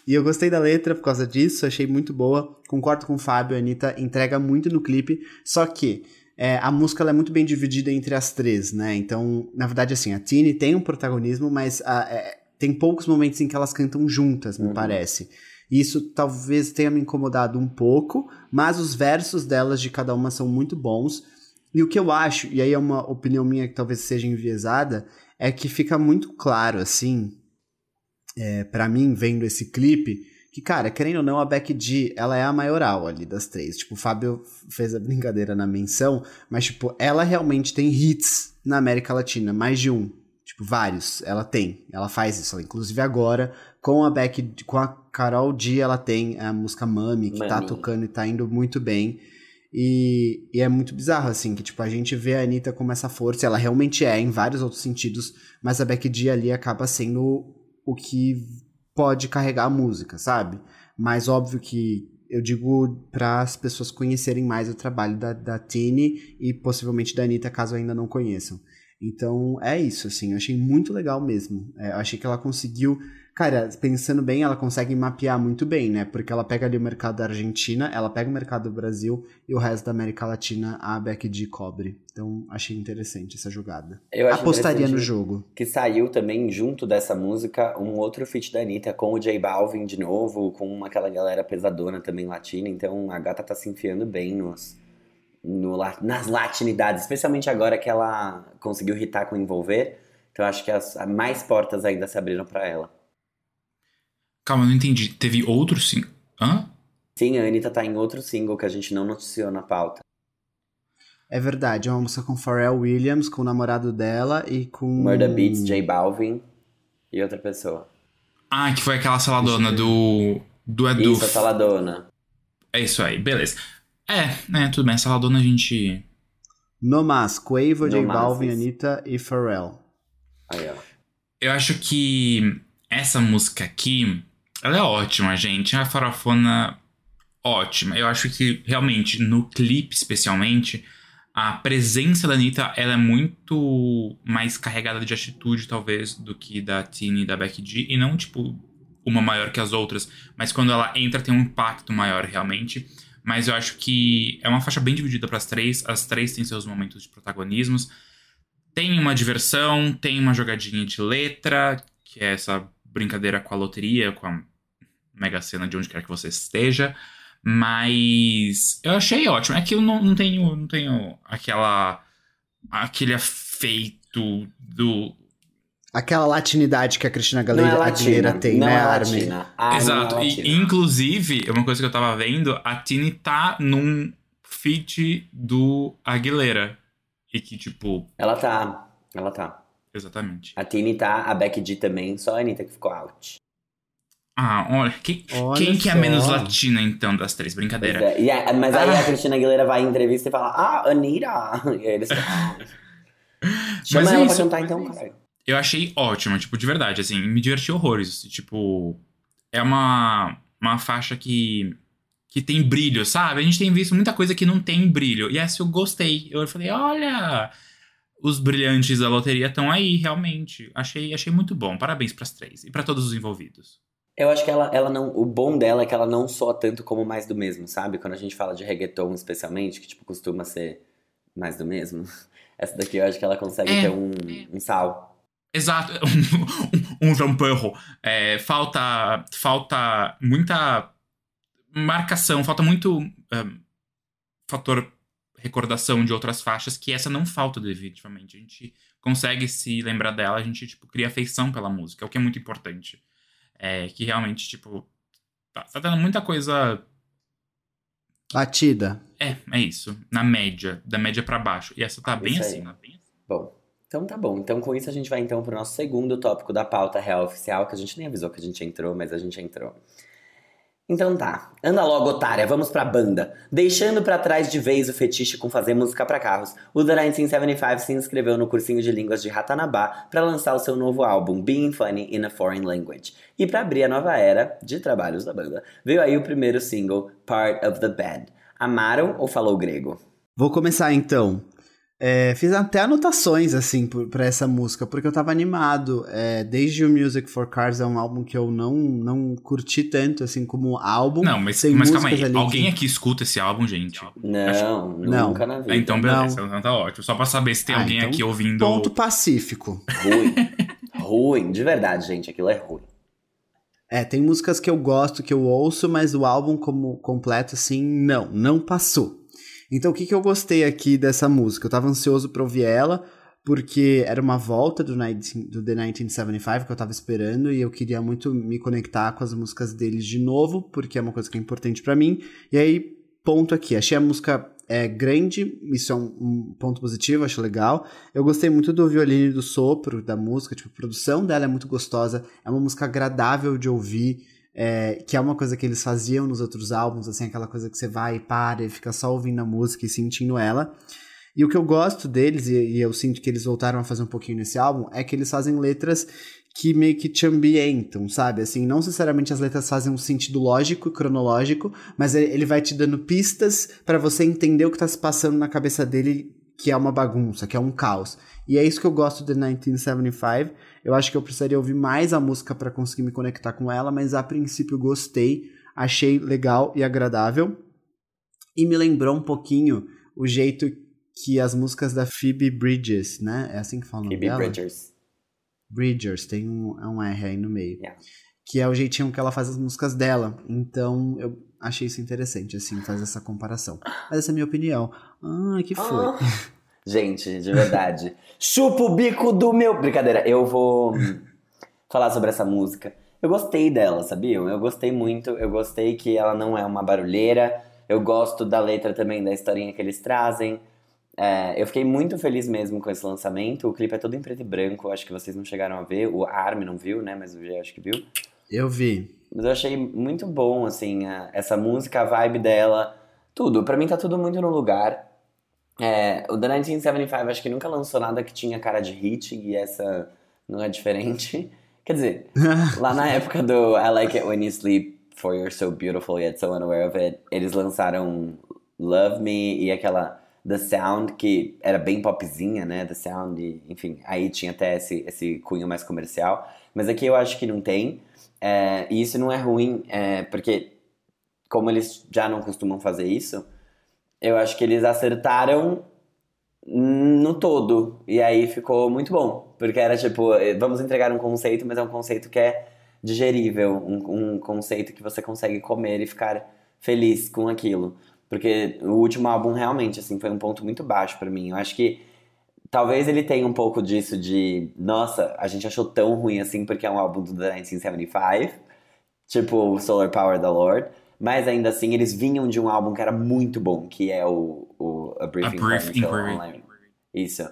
E eu gostei da letra por causa disso, achei muito boa. Concordo com o Fábio, a Anitta entrega muito no clipe. Só que é, a música é muito bem dividida entre as três, né? Então, na verdade, assim, a Tini tem um protagonismo, mas a- é, tem poucos momentos em que elas cantam juntas, me Uhum. parece. Isso talvez tenha me incomodado um pouco, mas os versos delas de cada uma são muito bons. E o que eu acho, e aí é uma opinião minha que talvez seja enviesada, é que fica muito claro, assim, é, para mim, vendo esse clipe, que, cara, querendo ou não, a Becky G, ela é a maioral ali das três. Tipo, o Fábio fez a brincadeira na menção, mas, tipo, ela realmente tem hits na América Latina, mais de um. Tipo, vários. Ela tem. Ela faz isso. Inclusive agora, com a Becky, com a Carol D, ela tem a música Mami, que tá Mami. tocando e tá indo muito bem. E, e é muito bizarro, assim, que tipo, a gente vê a Anitta como essa força, ela realmente é em vários outros sentidos, mas a Becky G ali acaba sendo o que pode carregar a música, sabe? Mas óbvio que eu digo para as pessoas conhecerem mais o trabalho da, da Tini e possivelmente da Anitta, caso ainda não conheçam. Então é isso, assim, eu achei muito legal mesmo. É, eu achei que ela conseguiu. Cara, pensando bem, ela consegue mapear muito bem, né? Porque ela pega ali o mercado da Argentina, ela pega o mercado do Brasil e o resto da América Latina a Becky G cobre. Então achei interessante essa jogada. Eu acho Apostaria no jogo. Que saiu também, junto dessa música, um outro feat da Anitta com o J Balvin de novo, com aquela galera pesadona também latina. Então a gata tá se enfiando bem nos, no nas latinidades, especialmente agora que ela conseguiu hitar com Envolver. Então acho que as, mais portas ainda se abriram pra ela. Calma, eu não entendi. Teve outro sim. Hã? Sim, a Anitta tá em outro single que a gente não noticiou na pauta. É verdade, é uma música com Pharrell Williams, com o namorado dela e com. Murder Beats, J Balvin e outra pessoa. Ah, que foi aquela saladona do. Do Edu. Isso, a Saladona. É isso aí, beleza. É, né, tudo bem. A saladona a gente. No Mas, Quavo, J Balvin. Anitta e Pharrell. Aí, ó. Eu acho que essa música aqui, ela é ótima, gente. É uma farofona ótima. Eu acho que, realmente, no clipe especialmente, a presença da Anitta, ela é muito mais carregada de atitude, talvez, do que da Tini e da Becky G. E não, tipo, uma maior que as outras. Mas quando ela entra, tem um impacto maior, realmente. Mas eu acho que é uma faixa bem dividida para as três. As três têm seus momentos de protagonismos. Tem uma diversão, tem uma jogadinha de letra, que é essa brincadeira com a loteria, com a Mega Sena de onde quer que você esteja. Mas eu achei ótimo. É que eu não, não tenho, não tenho aquela. aquele afeito do. Aquela latinidade que a Cristina Não é Aguilera, latina, Aguilera tem, não né, é Armin? latina. Ah, não Exato. é E, inclusive, uma coisa que eu tava vendo, a Tini tá num feat do Aguilera. E que, tipo, Ela tá, ela tá. exatamente. A Tini tá, a Becky G também, só a Anitta que ficou out. Ah, olha. Quem, Olha quem que é só. menos latina, então, das três? Brincadeira. É. E é- mas aí Ah. a Cristina Aguilera vai em entrevista e fala, ah, Anitta. E aí eles falam, ah. Chama Mas é ela pra isso, cantar mas então, é caralho. Eu achei ótima, tipo, de verdade, assim, me diverti horrores. Tipo, é uma, uma faixa que, que tem brilho, sabe? A gente tem visto muita coisa que não tem brilho. E essa eu gostei. Eu falei, olha, os brilhantes da loteria estão aí, realmente. Achei, achei muito bom. Parabéns pras três. E pra todos os envolvidos. Eu acho que ela, ela não. O bom dela é que ela não soa tanto como mais do mesmo, sabe? Quando a gente fala de reggaeton, especialmente, que tipo, costuma ser mais do mesmo. Essa daqui eu acho que ela consegue É. ter um, um sal. Exato, um, um Perro. É, falta, falta muita marcação, falta muito um, fator recordação de outras faixas que essa não falta definitivamente. A gente consegue se lembrar dela, a gente tipo cria afeição pela música, o que é muito importante. É que realmente tipo tá, tá tendo muita coisa Batida. é, é isso, na média, da média pra baixo. E essa tá bem assim, bem assim. Bom, então tá bom. Então com isso a gente vai então pro nosso segundo tópico da pauta real oficial, que a gente nem avisou que a gente entrou, mas a gente entrou. Então tá, anda logo, otária, vamos pra banda. Deixando pra trás de vez o fetiche com fazer música pra carros, o The 1975 se inscreveu no cursinho de línguas de Ratanabá pra lançar o seu novo álbum, Being Funny in a Foreign Language. E pra abrir a nova era de trabalhos da banda, veio aí o primeiro single, Part of the Bed. Amaram ou falou grego? Vou começar então. É, fiz até anotações, assim, por- pra essa música, porque eu tava animado. É, desde o Music for Cars é um álbum que eu não, não curti tanto, assim, como álbum. Não, mas, Tem mas calma aí, alguém que- aqui escuta esse álbum, gente? Não, Não. nunca na vida. Então beleza, então tá ótimo. Só pra saber se tem Ah, alguém então aqui ouvindo. Ponto pacífico. Ruim. ruim, de verdade, gente, aquilo é ruim. É, tem músicas que eu gosto, que eu ouço, mas o álbum como completo, assim, não, não passou. Então, o que, que eu gostei aqui dessa música? Eu tava ansioso pra ouvir ela, porque era uma volta do, 19, do The 1975 que eu tava esperando, e eu queria muito me conectar com as músicas deles de novo, porque é uma coisa que é importante para mim. E aí, ponto aqui, achei a música é grande, isso é um, um, ponto positivo, acho legal. Eu gostei muito do violino e do sopro da música, tipo, a produção dela é muito gostosa, é uma música agradável de ouvir, é, que é uma coisa que eles faziam nos outros álbuns, assim, aquela coisa que você vai e para e fica só ouvindo a música e sentindo ela. E o que eu gosto deles, e, e eu sinto que eles voltaram a fazer um pouquinho nesse álbum, é que eles fazem letras que meio que te ambientam, sabe? Assim, não necessariamente as letras fazem um sentido lógico e cronológico, mas ele vai te dando pistas para você entender o que tá se passando na cabeça dele, que é uma bagunça, que é um caos. E é isso que eu gosto de 1975. Eu acho que eu precisaria ouvir mais a música para conseguir me conectar com ela, mas a princípio gostei, achei legal e agradável. E me lembrou um pouquinho o jeito que as músicas da Phoebe Bridges, né? É assim que fala o nome Phoebe dela? Bridgers. Bridgers, tem um, é um R aí no meio. Yeah. Que é o jeitinho que ela faz as músicas dela. Então eu achei isso interessante, assim, fazer essa comparação. Mas essa é a minha opinião. Ah, que foi? Ah. Gente, de verdade. Chupa o bico do meu. Brincadeira, eu vou falar sobre essa música. Eu gostei dela, sabiam? Eu gostei muito. Eu gostei que ela não é uma barulheira. Eu gosto da letra também, da historinha que eles trazem. É, eu fiquei muito feliz mesmo com esse lançamento. O clipe é todo em preto e branco, acho que vocês não chegaram a ver. O Armin não viu, né? Mas o G acho que viu. Eu vi. Mas eu achei muito bom, assim, a, essa música, a vibe dela, tudo. Pra mim tá tudo muito no lugar. É, o The 1975 acho que nunca lançou nada que tinha cara de hit, e essa não é diferente. Quer dizer, lá na época do I Like It When You Sleep, For You're So Beautiful Yet So Unaware of It, eles lançaram Love Me e aquela The Sound, que era bem popzinha, né? The Sound, e, enfim, aí tinha até esse, esse cunho mais comercial. Mas aqui eu acho que não tem. É, e isso não é ruim, é, porque como eles já não costumam fazer isso, eu acho que eles acertaram no todo. E aí ficou muito bom. Porque era tipo, vamos entregar um conceito, mas é um conceito que é digerível, um, um conceito que você consegue comer e ficar feliz com aquilo. Porque o último álbum realmente, assim, foi um ponto muito baixo para mim. Eu acho que talvez ele tenha um pouco disso de, nossa, a gente achou tão ruim assim porque é um álbum do The 1975, tipo Solar Power da Lord. Mas ainda assim, eles vinham de um álbum que era muito bom, que é o, o A Brief, A Brief Inquiry. Online. Isso.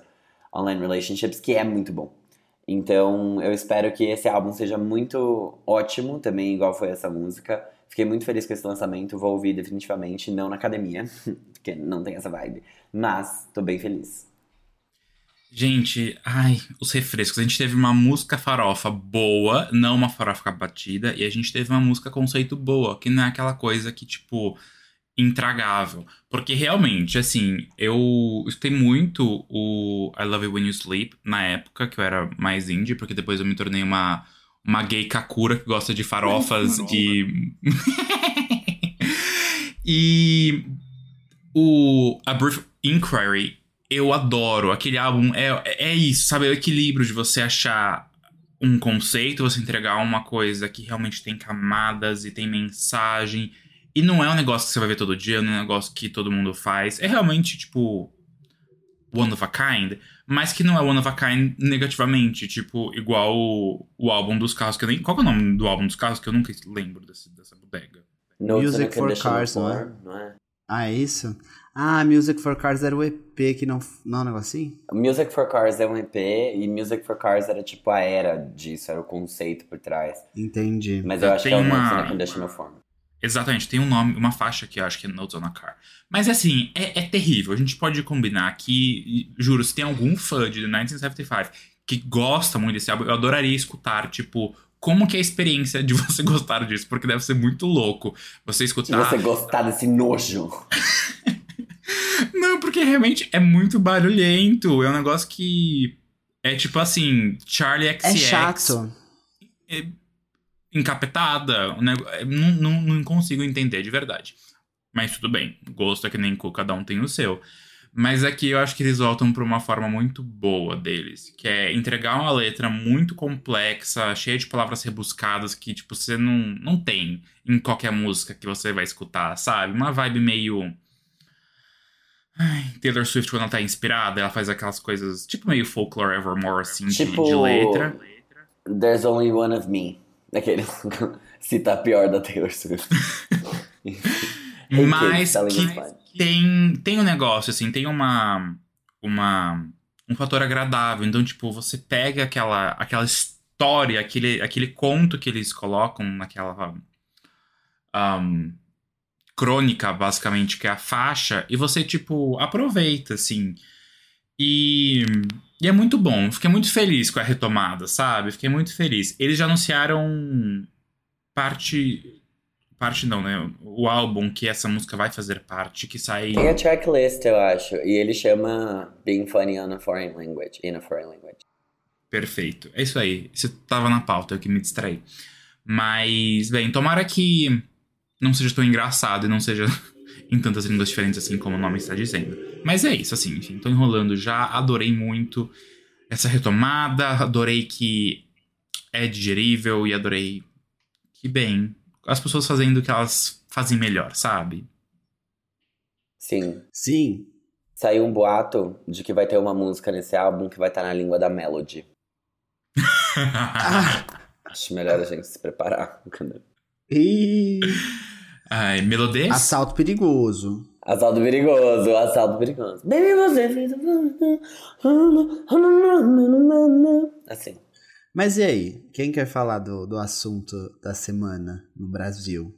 Online Relationships, que é muito bom. Então, eu espero que esse álbum seja muito ótimo também, igual foi essa música. Fiquei muito feliz com esse lançamento, vou ouvir definitivamente, não na academia, porque não tem essa vibe. Mas, tô bem feliz. Gente, ai, os refrescos. A gente teve uma música farofa boa, não uma farofa batida, e a gente teve uma música conceito boa, que não é aquela coisa que, tipo, intragável. Porque realmente, assim, eu escutei muito o I Love It When You Sleep na época, que eu era mais indie, porque depois eu me tornei uma, uma gay kakura que gosta de farofas e. e. O A Brief Inquiry eu adoro. Aquele álbum é, é isso, sabe? É o equilíbrio de você achar um conceito, você entregar uma coisa que realmente tem camadas e tem mensagem. E não é um negócio que você vai ver todo dia, não é um negócio que todo mundo faz. É realmente, tipo, one of a kind, mas que não é one of a kind negativamente. Tipo, igual o, o álbum dos carros, que eu nem. Qual é o nome do álbum dos carros que eu nunca lembro desse, dessa bodega? Notes Music for Cars, não é? Form, não é? Ah, é isso? Ah, Music for Cars era o EP que não. Não, é um negócio assim? Music for Cars é um EP e Music for Cars era tipo a era disso, era o conceito por trás. Entendi. Mas eu acho que é o uma- Notes on a Conditional Form. Exatamente, tem um nome, uma faixa que eu acho que é Notes on a Car. Mas assim, é, é terrível. A gente pode combinar que, juro, se tem algum fã de The 1975 que gosta muito desse álbum, eu adoraria escutar, tipo, como que é a experiência de você gostar disso, porque deve ser muito louco você escutar. você gostar desse nojo. Não, porque realmente é muito barulhento. É um negócio que. É tipo assim, Charlie XX. É chato. Encapetada. nego- é, Não, não, não consigo entender de verdade. Mas tudo bem. Gosto é que nem cu, cada um tem o seu. Mas aqui eu acho que eles voltam para uma forma muito boa deles, que é entregar uma letra muito complexa, cheia de palavras rebuscadas que, tipo, você não, não tem em qualquer música que você vai escutar, sabe? Uma vibe meio. Ai, Taylor Swift, quando ela tá inspirada, ela faz aquelas coisas, tipo, meio folklore evermore, assim, Tipo- de, de letra. There's only one of me. Aquele cita pior da Taylor Swift. Mas selling que fun. tem, tem um negócio, assim, tem uma, uma. um fator agradável. Então, tipo, você pega aquela, aquela história, aquele, aquele conto que eles colocam naquela. ahm, crônica, basicamente, que é a faixa, e você, tipo, aproveita, assim. E, e é muito bom. Fiquei muito feliz com a retomada, sabe? Fiquei muito feliz. Eles já anunciaram parte. Parte não, né? O álbum que essa música vai fazer parte, que sai. Tem a tracklist, eu acho. E ele chama Being Funny on a Foreign Language. In a Foreign Language. Perfeito. É isso aí. Isso tava na pauta, eu que me distraí. Mas, bem, tomara que não seja tão engraçado e não seja em tantas línguas diferentes assim como o nome está dizendo. Mas é isso, assim, enfim, tô enrolando já. Adorei muito essa retomada, adorei que é digerível e adorei que, bem, as pessoas fazendo o que elas fazem melhor, sabe? Sim. Sim. Saiu um boato de que vai ter uma música nesse álbum que vai estar na língua da Melody. Ah, Acho melhor a gente se preparar. e... Ai, melodês? Assalto perigoso. Assalto perigoso, assalto perigoso. Baby, você fez. Assim. Mas e aí? Quem quer falar do, do assunto da semana no Brasil?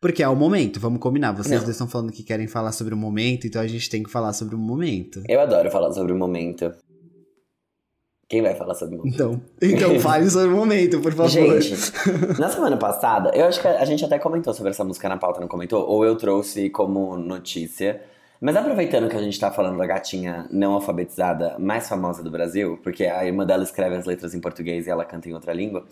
Porque é o momento, vamos combinar. Vocês Não. dois estão falando que querem falar sobre o momento, então a gente tem que falar sobre o momento. Eu adoro falar sobre o momento. Quem vai falar sobre momento? Então, então fale sobre o momento, por favor. Gente, na semana passada, eu acho que a gente até comentou sobre essa música na pauta, não comentou? Ou eu trouxe como notícia. Mas aproveitando que a gente tá falando da gatinha não alfabetizada mais famosa do Brasil, porque a irmã dela escreve as letras em português e ela canta em outra língua,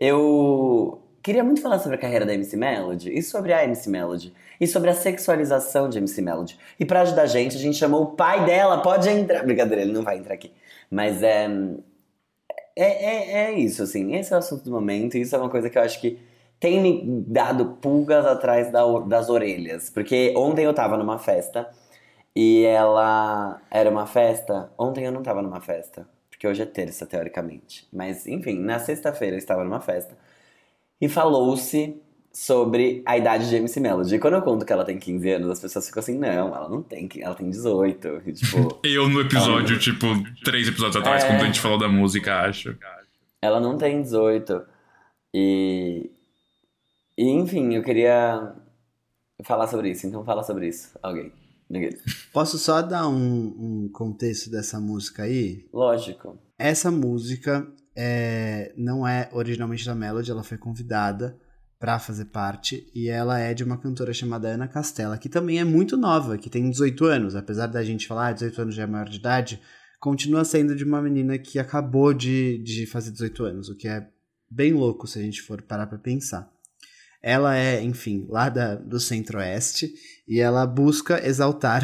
eu queria muito falar sobre a carreira da MC Melody e sobre a MC Melody e sobre a sexualização de MC Melody. E pra ajudar a gente, a gente chamou o pai dela, pode entrar. Brincadeira, ele não vai entrar aqui. Mas é. É, é, é isso, assim. Esse é o assunto do momento. E isso é uma coisa que eu acho que tem me dado pulgas atrás da das orelhas. Porque ontem eu tava numa festa e ela. Era uma festa. Ontem eu não tava numa festa. Porque hoje é terça, teoricamente. Mas, enfim, na sexta-feira eu estava numa festa. E falou-se sobre a idade de MC Melody. E quando eu conto que ela tem 15 anos, as pessoas ficam assim, não, ela não tem, 15, ela tem 18. E, tipo. Eu no episódio, tipo, três episódios atrás, É. quando a gente falou da música, acho. Ela não tem 18. E. E enfim, eu queria falar sobre isso. Então fala sobre isso. Alguém. Ninguém. Posso só dar um, um contexto dessa música aí? Lógico. Essa música é, não é originalmente da Melody, ela foi convidada pra fazer parte e ela é de uma cantora chamada Ana Castela, que também é muito nova, que tem 18 anos, apesar da gente falar ah, 18 anos já é maior de idade, continua sendo de uma menina que acabou de, de fazer 18 anos, o que é bem louco se a gente for parar pra pensar. Ela é, enfim, lá da, do centro-oeste e ela busca exaltar,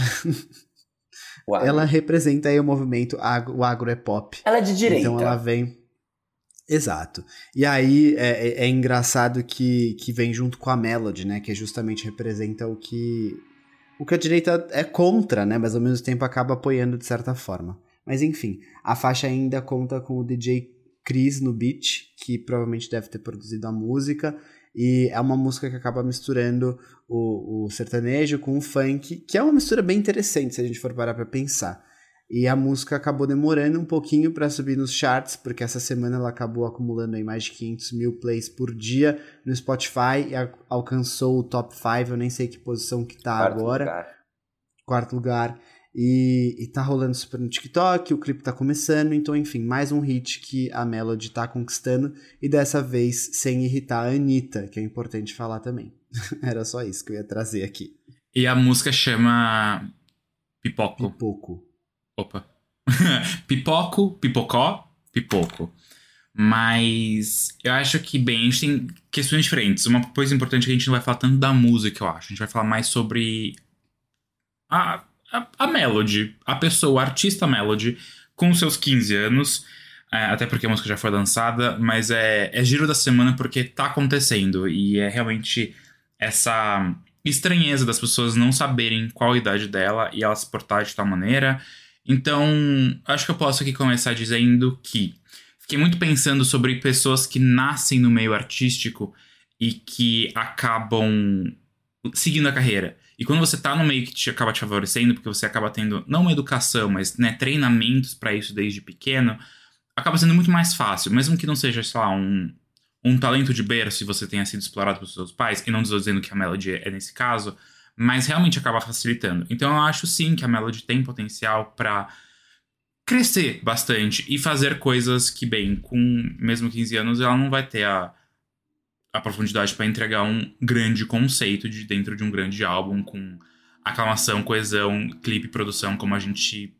Uau. ela representa aí o movimento, agro, o agro é pop. Ela é de direita. Então ela vem. Exato. E aí é, é- é engraçado que, que vem junto com a Melody, né? Que justamente representa o que. O que a direita é contra, né? Mas ao mesmo tempo acaba apoiando de certa forma. Mas enfim, a faixa ainda conta com o DJ Chris no beat, que provavelmente deve ter produzido a música. E é uma música que acaba misturando o, o sertanejo com o funk, que é uma mistura bem interessante se a gente for parar pra pensar. E a música acabou demorando um pouquinho para subir nos charts, porque essa semana ela acabou acumulando aí mais de 500 mil plays por dia no Spotify e alcançou o top 5, eu nem sei que posição que tá Quarto agora, lugar. quarto lugar. E, e tá rolando super no TikTok, o clipe tá começando, então enfim, mais um hit que a Melody tá conquistando, e dessa vez sem irritar a Anitta, que é importante falar também. Era só isso que eu ia trazer aqui. E a música chama Pipoco. Pouco. Opa. Pipoco, pipocó, pipoco. Mas eu acho que, bem, a gente tem questões diferentes. Uma coisa importante é que a gente não vai falar tanto da música, eu acho. A gente vai falar mais sobre a, a, a Melody, a pessoa, a artista Melody, com seus 15 anos. É, até porque a música já foi lançada, mas é, é giro da semana porque tá acontecendo. E é realmente essa estranheza das pessoas não saberem qual a idade dela e ela se portar de tal maneira. Então, acho que eu posso aqui começar dizendo que fiquei muito pensando sobre pessoas que nascem no meio artístico e que acabam seguindo a carreira. E quando você tá no meio que te acaba te favorecendo, porque você acaba tendo não uma educação, mas né, treinamentos para isso desde pequeno, acaba sendo muito mais fácil, mesmo que não seja, sei lá, um, um talento de berço e você tenha sido explorado pelos seus pais, e não estou dizendo que a Melody é nesse caso, mas realmente acaba facilitando. Então eu acho sim que a Melody tem potencial para crescer bastante e fazer coisas que, bem, com mesmo 15 anos, ela não vai ter a, a profundidade para entregar um grande conceito de dentro de um grande álbum com aclamação, coesão, clipe, produção, como a gente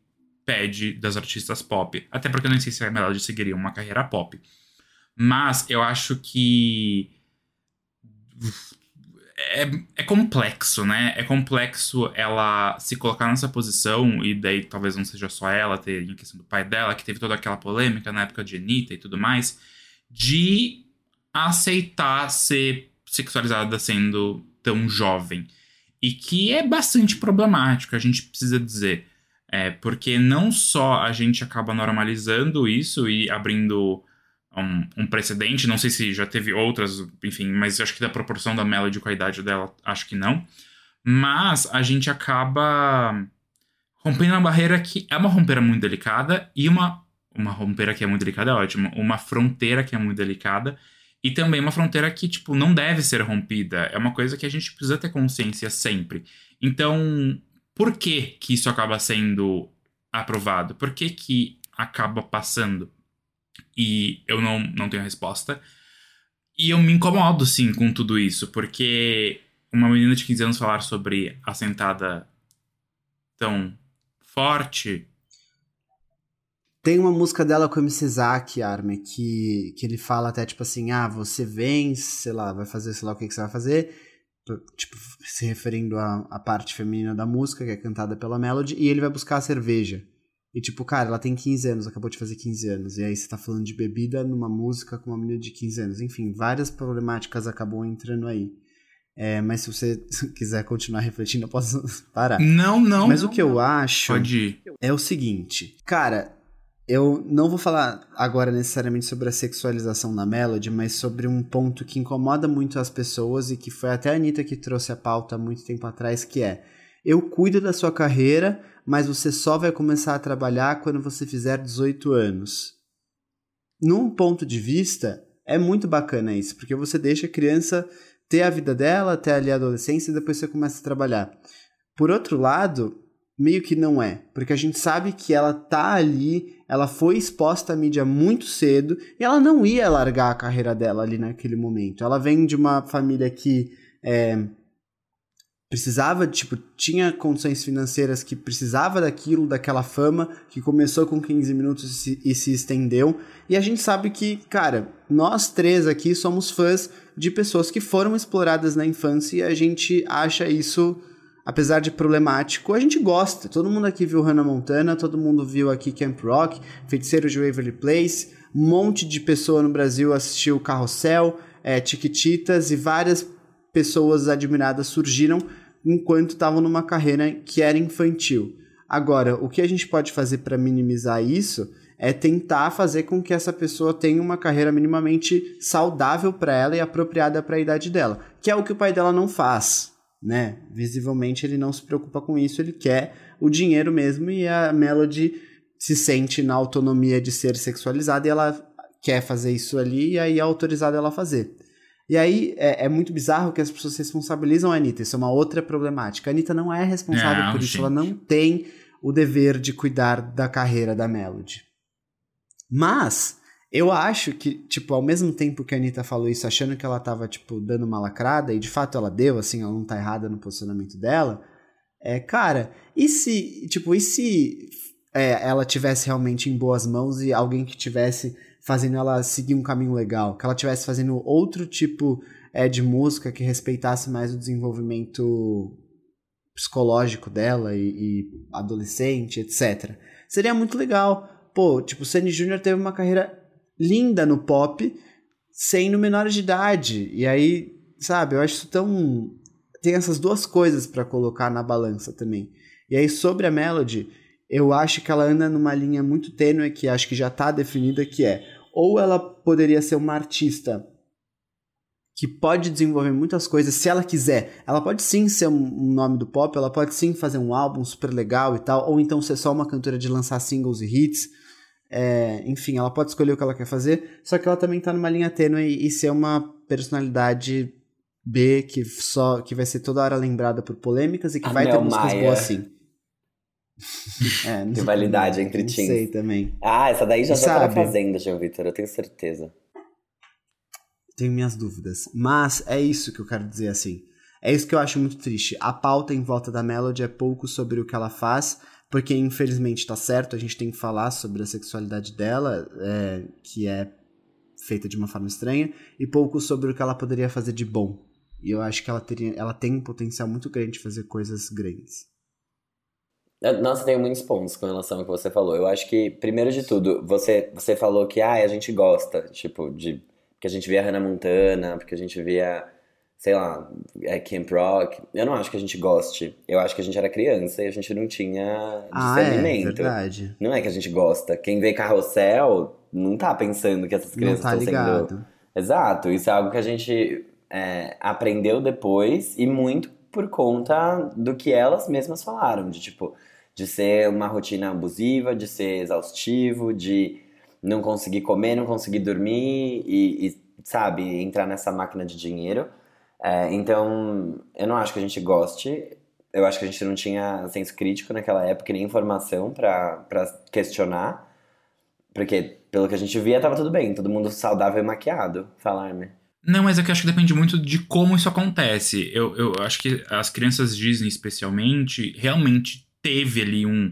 pede das artistas pop. Até porque eu não sei se a Melody seguiria uma carreira pop. Mas eu acho que. É, é complexo, né? É complexo ela se colocar nessa posição, e daí talvez não seja só ela, ter em questão do pai dela, que teve toda aquela polêmica na época de Anitta e tudo mais, de aceitar ser sexualizada sendo tão jovem. E que é bastante problemático, a gente precisa dizer. É, porque não só a gente acaba normalizando isso e abrindo um, um, precedente, não sei se já teve outras, enfim, mas acho que da proporção da Melody com a idade dela, acho que não. Mas a gente acaba rompendo uma barreira que é uma rompeira muito delicada e uma. Uma rompeira que é muito delicada é ótimo. Uma fronteira que é muito delicada. E também uma fronteira que, tipo, não deve ser rompida. É uma coisa que a gente precisa ter consciência sempre. Então, por que, que isso acaba sendo aprovado? Por que, que acaba passando? E eu não, não tenho resposta. E eu me incomodo, sim, com tudo isso, porque uma menina de 15 anos falar sobre a sentada tão forte. Tem uma música dela com o MC Zack, Arme, que, que ele fala até tipo assim: ah, você vem, sei lá, vai fazer, sei lá o que, que você vai fazer tipo, se referindo à, à parte feminina da música, que é cantada pela Melody, e ele vai buscar a cerveja. E tipo, cara, ela tem 15 anos, acabou de fazer 15 anos. E aí você tá falando de bebida numa música com uma menina de 15 anos. Enfim, várias problemáticas acabam entrando aí. É, mas se você quiser continuar refletindo, eu posso parar. Não, não. Mas não, o que eu acho é o seguinte, cara, eu não vou falar agora necessariamente sobre a sexualização da Melody, mas sobre um ponto que incomoda muito as pessoas e que foi até a Anitta que trouxe a pauta há muito tempo atrás, que é eu cuido da sua carreira, mas você só vai começar a trabalhar quando você fizer 18 anos. Num ponto de vista, é muito bacana isso, porque você deixa a criança ter a vida dela, até ali a adolescência, e depois você começa a trabalhar. Por outro lado, meio que não é, porque a gente sabe que ela tá ali, ela foi exposta à mídia muito cedo e ela não ia largar a carreira dela ali naquele momento. Ela vem de uma família que é, precisava, tipo, tinha condições financeiras que precisava daquilo, daquela fama, que começou com 15 minutos e se, e se estendeu. E a gente sabe que, cara, nós três aqui somos fãs de pessoas que foram exploradas na infância e a gente acha isso apesar de problemático, a gente gosta. Todo mundo aqui viu Hannah Montana, todo mundo viu aqui Camp Rock, Feiticeiro de Waverly Place, um monte de pessoa no Brasil assistiu Carrossel, é, Tiquititas e várias pessoas admiradas surgiram enquanto estavam numa carreira que era infantil. Agora, o que a gente pode fazer para minimizar isso é tentar fazer com que essa pessoa tenha uma carreira minimamente saudável para ela e apropriada para a idade dela, que é o que o pai dela não faz né? Visivelmente ele não se preocupa com isso, ele quer o dinheiro mesmo e a Melody se sente na autonomia de ser sexualizada e ela quer fazer isso ali e aí é autorizada ela fazer. E aí é, é, muito bizarro que as pessoas responsabilizam a Anitta, isso é uma outra problemática. A Anitta não é responsável não, por isso, gente. ela não tem o dever de cuidar da carreira da Melody. Mas eu acho que, tipo, ao mesmo tempo que a Anitta falou isso, achando que ela tava, tipo, dando uma lacrada, e de fato ela deu, assim, ela não tá errada no posicionamento dela, é, cara, e se, tipo, e se é, ela tivesse realmente em boas mãos e alguém que tivesse fazendo ela seguir um caminho legal, que ela tivesse fazendo outro tipo é, de música que respeitasse mais o desenvolvimento psicológico dela e, e adolescente, etc. Seria muito legal. Pô, tipo, Sandy Jr. teve uma carreira linda no pop, sendo menor de idade. E aí, sabe, eu acho isso tão. Tem essas duas coisas para colocar na balança também. E aí, sobre a Melody, eu acho que ela anda numa linha muito tênue, que acho que já tá definida, que é ou ela poderia ser uma artista que pode desenvolver muitas coisas se ela quiser. Ela pode sim ser um nome do pop, ela pode sim fazer um álbum super legal e tal, ou então ser só uma cantora de lançar singles e hits. É, enfim, ela pode escolher o que ela quer fazer, só que ela também tá numa linha tênue e, e ser uma personalidade B que só que vai ser toda hora lembrada por polêmicas e que A vai ter músicas Maia. boas sim. É, não- Rivalidade entre não sei também. Ah, essa daí já já tá fazenda, João Vitor, eu tenho certeza. Tenho minhas dúvidas. Mas é isso que eu quero dizer assim. É isso que eu acho muito triste. A pauta em volta da Melody é pouco sobre o que ela faz, porque infelizmente tá certo, a gente tem que falar sobre a sexualidade dela, é, que é feita de uma forma estranha, e pouco sobre o que ela poderia fazer de bom. E eu acho que ela, teria, ela tem um potencial muito grande de fazer coisas grandes. Nossa, tenho muitos pontos com relação ao que você falou. Eu acho que, primeiro de tudo, você, você falou que ah, a gente gosta, tipo, de. Porque a gente via Hannah Montana, porque a gente via, sei lá, é, Camp Rock. Eu não acho que a gente goste. Eu acho que a gente era criança e a gente não tinha Ah, é, discernimento. verdade. não é que a gente gosta. Quem vê carrossel não tá pensando que essas Não crianças tá estão sendo ligado. Exato, isso é algo que a gente é, aprendeu depois e muito por conta do que elas mesmas falaram, de tipo, de ser uma rotina abusiva, de ser exaustivo, de não conseguir comer, não conseguir dormir e, e, sabe, entrar nessa máquina de dinheiro. É, então, eu não acho que a gente goste, eu acho que a gente não tinha senso crítico naquela época nem informação pra questionar. Porque, pelo que a gente via, tava tudo bem, todo mundo saudável e maquiado. Falar-me. Não, mas é que eu acho que depende muito de como isso acontece. Eu, eu acho que as crianças Disney, especialmente, realmente teve ali um,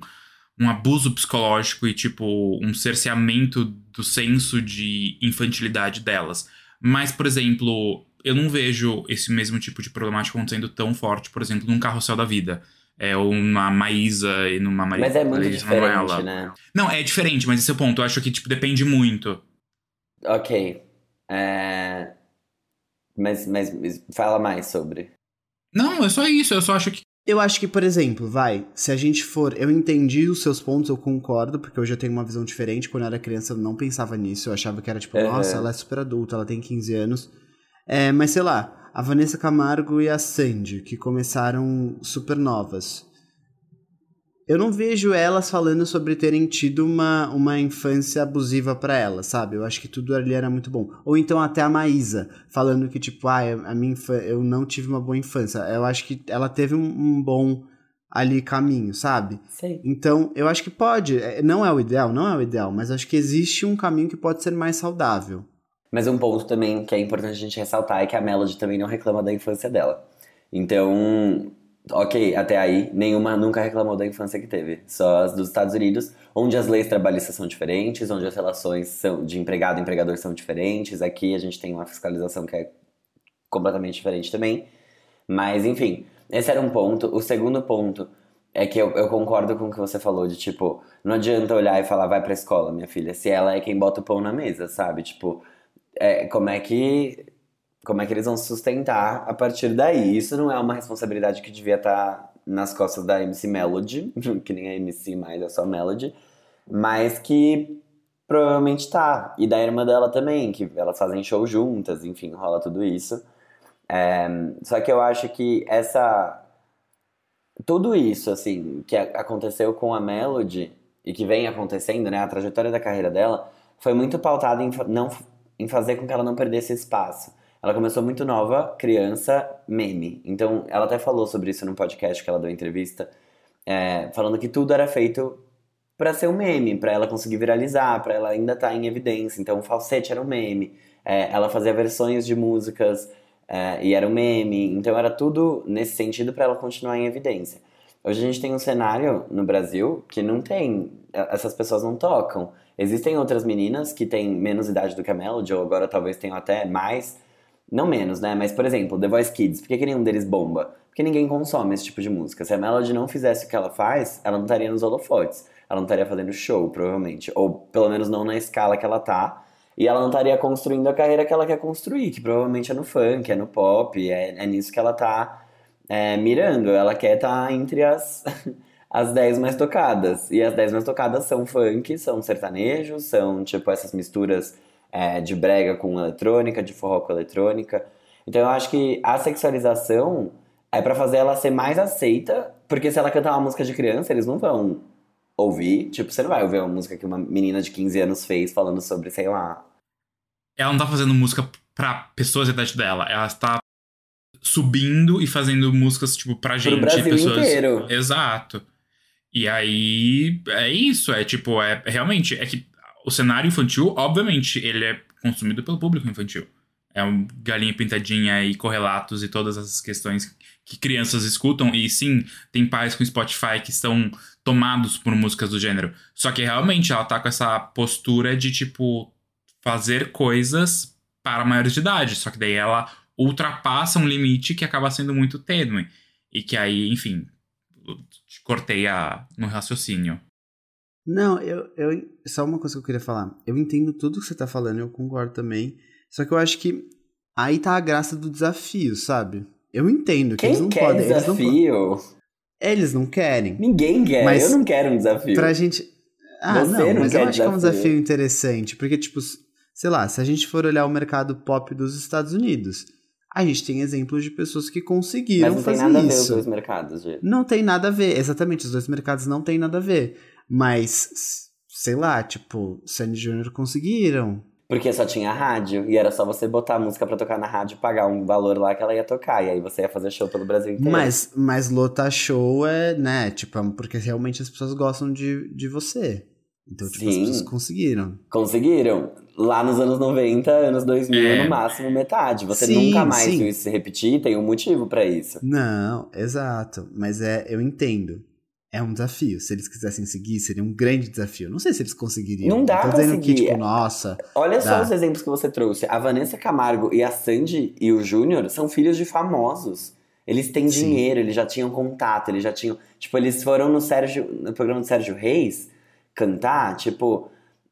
um abuso psicológico e, tipo, um cerceamento do senso de infantilidade delas. Mas, por exemplo, eu não vejo esse mesmo tipo de problemática acontecendo tão forte, por exemplo, num carrossel da vida. É, ou numa Maísa e numa Maria Mas é muito Maria diferente, Manuela. né? Não, é diferente, mas esse é o ponto. Eu acho que, tipo, depende muito. Ok. É... Mas, mas mas fala mais sobre. Não, é só isso. Eu só acho que Eu acho que, por exemplo, vai, se a gente for. Eu entendi os seus pontos, eu concordo, porque hoje eu tenho uma visão diferente. Quando eu era criança, eu não pensava nisso. Eu achava que era tipo, Uhum. nossa, ela é super adulta, ela tem 15 anos. É, mas sei lá, a Vanessa Camargo e a Sandy, que começaram super novas. Eu não vejo elas falando sobre terem tido uma, uma infância abusiva pra elas, sabe? Eu acho que tudo ali era muito bom. Ou então até a Maísa, falando que, tipo, ah, a minha eu não tive uma boa infância. Eu acho que ela teve um, um bom ali caminho, sabe? Sei. Então, eu acho que pode. É, Não é o ideal, não é o ideal, mas acho que existe um caminho que pode ser mais saudável. Mas um ponto também que é importante a gente ressaltar é que a Melody também não reclama da infância dela. Então, ok, até aí, nenhuma nunca reclamou da infância que teve. Só as dos Estados Unidos, onde as leis trabalhistas são diferentes, onde as relações são de empregado e empregador são diferentes. Aqui a gente tem uma fiscalização que é completamente diferente também. Mas, enfim, esse era um ponto. O segundo ponto é que eu, eu concordo com o que você falou, de tipo, não adianta olhar e falar, vai pra escola, minha filha, se ela é quem bota o pão na mesa, sabe? Tipo, é, como é que. Como é que eles vão sustentar a partir daí? Isso não é uma responsabilidade que devia estar nas costas da MC Melody, que nem a MC mais, é só Melody, mas que provavelmente tá. E da irmã dela também, que elas fazem show juntas, enfim, rola tudo isso. É, só que eu acho que essa. Tudo isso, assim, que aconteceu com a Melody e que vem acontecendo, né? A trajetória da carreira dela foi muito pautada em, não, em fazer com que ela não perdesse espaço. Ela começou muito nova, criança, meme. Então, ela até falou sobre isso no podcast que ela deu entrevista, é, falando que tudo era feito pra ser um meme, pra ela conseguir viralizar, pra ela ainda estar em evidência. Então, o falsete era um meme. É, ela fazia versões de músicas é, e era um meme. Então, era tudo nesse sentido pra ela continuar em evidência. Hoje a gente tem um cenário no Brasil que não tem, essas pessoas não tocam. Existem outras meninas que têm menos idade do que a Melody, ou agora talvez tenham até mais, Não menos, né? Mas, por exemplo, The Voice Kids, por que, que nenhum deles bomba? Porque ninguém consome esse tipo de música. Se a Melody não fizesse o que ela faz, ela não estaria nos holofotes. Ela não estaria fazendo show, provavelmente. Ou pelo menos não na escala que ela tá. E ela não estaria construindo a carreira que ela quer construir, que provavelmente é no funk, é no pop, é, é nisso que ela tá é, mirando. Ela quer estar tá entre as, as 10 mais tocadas. E as 10 mais tocadas são funk, são sertanejos, são tipo essas misturas é, de brega com eletrônica, de forró com eletrônica. Então eu acho que a sexualização é para fazer ela ser mais aceita, porque se ela cantar uma música de criança, eles não vão ouvir. Tipo, você não vai ouvir uma música que uma menina de 15 anos fez falando sobre, sei lá. Ela não tá fazendo música pra pessoas da idade dela. Ela está subindo e fazendo músicas, tipo, pra gente. Pro Brasil pessoas... inteiro. Exato. E aí, é isso. É tipo, é realmente. É que o cenário infantil, obviamente, ele é consumido pelo público infantil. É um galinha pintadinha e correlatos e todas essas questões que crianças escutam. E sim, tem pais com Spotify que estão tomados por músicas do gênero. Só que realmente ela tá com essa postura de, tipo, fazer coisas para maiores de idade. Só que daí ela ultrapassa um limite que acaba sendo muito tênue. E que aí, enfim, cortei a, no raciocínio. Não, eu, eu. Só uma coisa que eu queria falar. Eu entendo tudo que você tá falando, eu concordo também. Só que eu acho que aí tá a graça do desafio, sabe? Eu entendo que Quem eles não quer podem. desafio? Eles não, eles não querem. Ninguém quer, Mas eu não quero um desafio. Pra gente. Ah, Você não, não mas eu acho que é um desafio. desafio interessante. Porque, tipo, sei lá, se a gente for olhar o mercado pop dos Estados Unidos, a gente tem exemplos de pessoas que conseguiram Mas não tem fazer nada a ver os isso. dois mercados, gente. Não tem nada a ver, exatamente, os dois mercados não tem nada a ver. Mas, sei lá, tipo, Sandy Jr. conseguiram. Porque só tinha rádio, e era só você botar a música pra tocar na rádio e pagar um valor lá que ela ia tocar. E aí você ia fazer show pelo Brasil inteiro. Mas, mas lotar show é, né, tipo, é porque realmente as pessoas gostam de, de você. Então, tipo, as Sim. pessoas conseguiram. Conseguiram. Lá nos anos 90, anos 2000, É. no máximo metade. Você Sim, nunca mais sim. viu isso se repetir, tem um motivo pra isso. Não, exato. Mas é, eu entendo. É um desafio. Se eles quisessem seguir, seria um grande desafio. Não sei se eles conseguiriam. Não dá pra dizendo que, seguir. tipo, nossa. Olha só Dá. os exemplos que você trouxe. A Vanessa Camargo e a Sandy e o Júnior são filhos de famosos. Eles têm Sim. dinheiro, eles já tinham contato, eles já tinham. Tipo, eles foram no Sérgio, no programa do Sérgio Reis cantar, tipo,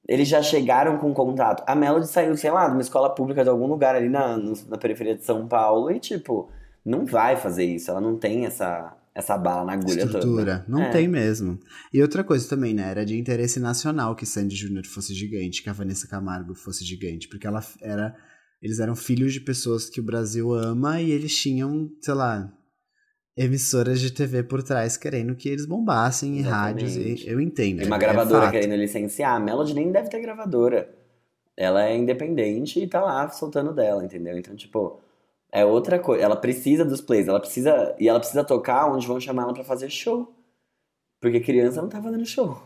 eles já chegaram com contato. A Melody saiu, sei lá, de uma escola pública de algum lugar ali na, na periferia de São Paulo e, tipo, não vai fazer isso. Ela não tem essa, essa bala na agulha Estrutura. toda. Não É. tem mesmo. E outra coisa também, né? Era de interesse nacional que Sandy Júnior fosse gigante, que a Vanessa Camargo fosse gigante. Porque ela era. Eles eram filhos de pessoas que o Brasil ama e eles tinham, sei lá, emissoras de TV por trás querendo que eles bombassem em rádios. E eu entendo. E uma é gravadora fato. querendo licenciar. A Melody nem deve ter gravadora. Ela é independente e tá lá soltando dela, entendeu? Então, tipo, é outra coisa. Ela precisa dos plays, ela precisa. E ela precisa tocar onde vão chamar ela pra fazer show. Porque criança não tá fazendo show.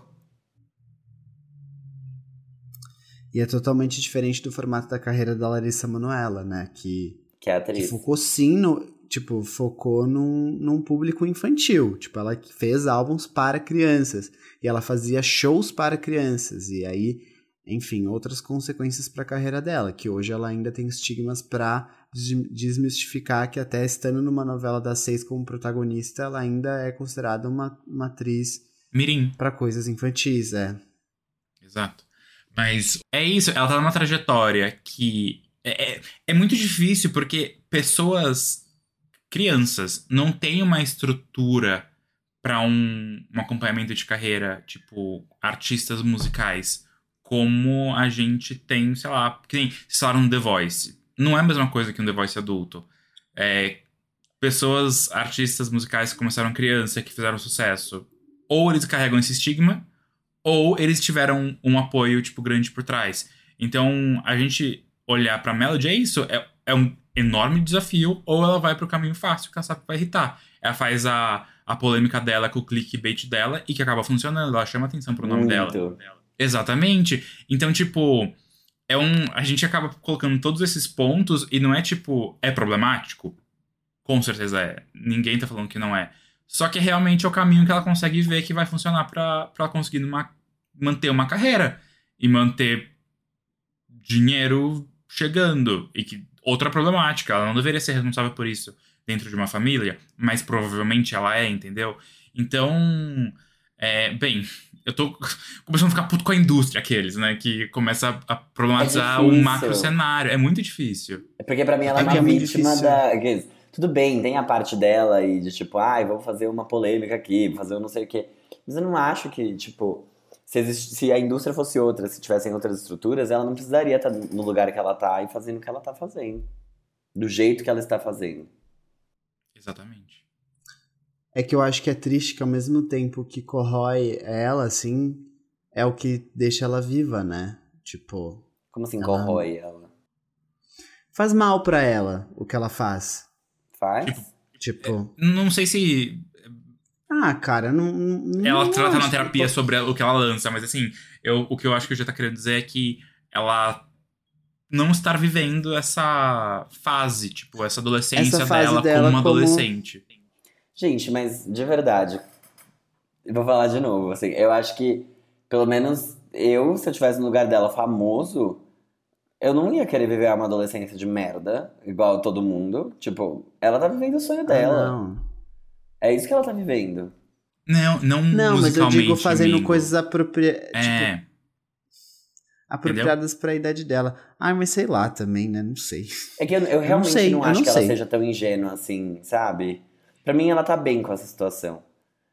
E é totalmente diferente do formato da carreira da Larissa Manoela, né? Que Que é a que atriz. focou sim no, tipo, focou num, num público infantil. Tipo, ela fez álbuns para crianças. E ela fazia shows para crianças. E aí, enfim, outras consequências para a carreira dela. Que hoje ela ainda tem estigmas para desmistificar que até estando numa novela das seis como protagonista, ela ainda é considerada uma, uma atriz Mirim. para coisas infantis, é. Exato. Mas é isso, ela tá numa trajetória que é, é, é muito difícil porque pessoas, crianças, não têm uma estrutura para um, um acompanhamento de carreira, tipo, artistas musicais, como a gente tem, sei lá, que nem vocês falaram no The Voice. Não é a mesma coisa que um The Voice adulto. É, pessoas, artistas musicais que começaram criança, que fizeram sucesso, ou eles carregam esse estigma, ou eles tiveram um apoio, tipo, grande por trás. Então, a gente olhar pra Melody é isso, é, é um enorme desafio, ou ela vai pro caminho fácil, que que vai irritar. Ela faz a, a polêmica dela com o clickbait dela, e que acaba funcionando, ela chama atenção pro nome dela. Muito. Exatamente. Então, tipo, é um. A gente acaba colocando todos esses pontos e não é tipo, é problemático? Com certeza é. Ninguém tá falando que não é. Só que realmente é o caminho que ela consegue ver que vai funcionar pra ela conseguir manter uma carreira e manter dinheiro chegando. E que, outra problemática. Ela não deveria ser responsável por isso dentro de uma família, mas provavelmente ela é, entendeu? Então, é, bem, eu tô começando a ficar puto com a indústria, aqueles, né? Que começa a problematizar É o macro cenário. É muito difícil. É porque pra mim ela é É uma é muito vítima difícil. da. Tudo bem, tem a parte dela e de tipo, ai, vamos fazer uma polêmica aqui, vou fazer um não sei o quê. Mas eu não acho que, tipo, se, existe, se a indústria fosse outra, se tivessem outras estruturas, ela não precisaria estar no lugar que ela tá e fazendo o que ela tá fazendo. Do jeito que ela está fazendo. Exatamente. É que eu acho que é triste que ao mesmo tempo que corrói ela, assim, é o que deixa ela viva, né? Tipo, Como assim, Ela- corrói ela? faz mal pra ela o que ela faz. Faz? Tipo, Tipo, Não sei se ah, cara, não. não ela não trata na terapia sobre o que ela lança, mas assim, eu, o que eu acho que o já tá querendo dizer é que ela não estar vivendo essa fase, tipo, essa adolescência Essa dela, dela como uma como- adolescente. Gente, mas de verdade, eu vou falar de novo, assim, eu acho que, pelo menos eu, se eu tivesse no lugar dela famoso, eu não ia querer viver uma adolescência de merda, igual todo mundo. Tipo, ela tá vivendo o sonho Ah, dela. não. É isso que ela tá vivendo. Não, não, Não, mas eu digo fazendo amigo. coisas apropria... tipo, É, apropriadas pra idade dela. Ai, mas sei lá também, né? Não sei. É que eu, eu realmente sei, não acho não que ela sei. seja tão ingênua assim, sabe? Pra mim, ela tá bem com essa situação.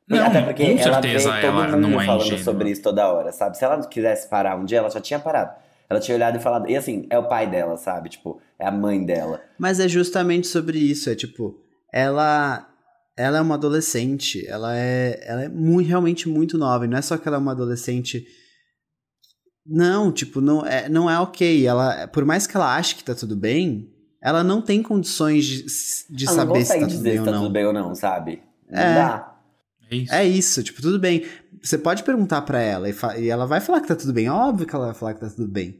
Não, Até porque com ela certeza vê todo ela mundo não é falando ingênua. sobre isso toda hora, sabe? Se ela quisesse parar um dia, ela já tinha parado. Ela tinha olhado e falado. E assim, é o pai dela, sabe? Tipo, é a mãe dela. Mas é justamente sobre isso, é tipo, ela ela é uma adolescente, ela é ela é muito, realmente muito nova, e não é só que ela é uma adolescente não, tipo, não é, não é ok. Ela, por mais que ela ache que tá tudo bem, ela não tem condições de, de ela não saber se consegue tá tudo dizer bem se ou tá não. tudo bem ou não, sabe? Não É. dá. é isso. É isso, tipo, tudo bem. Você pode perguntar pra ela e, e ela vai falar que tá tudo bem. Óbvio que ela vai falar que tá tudo bem.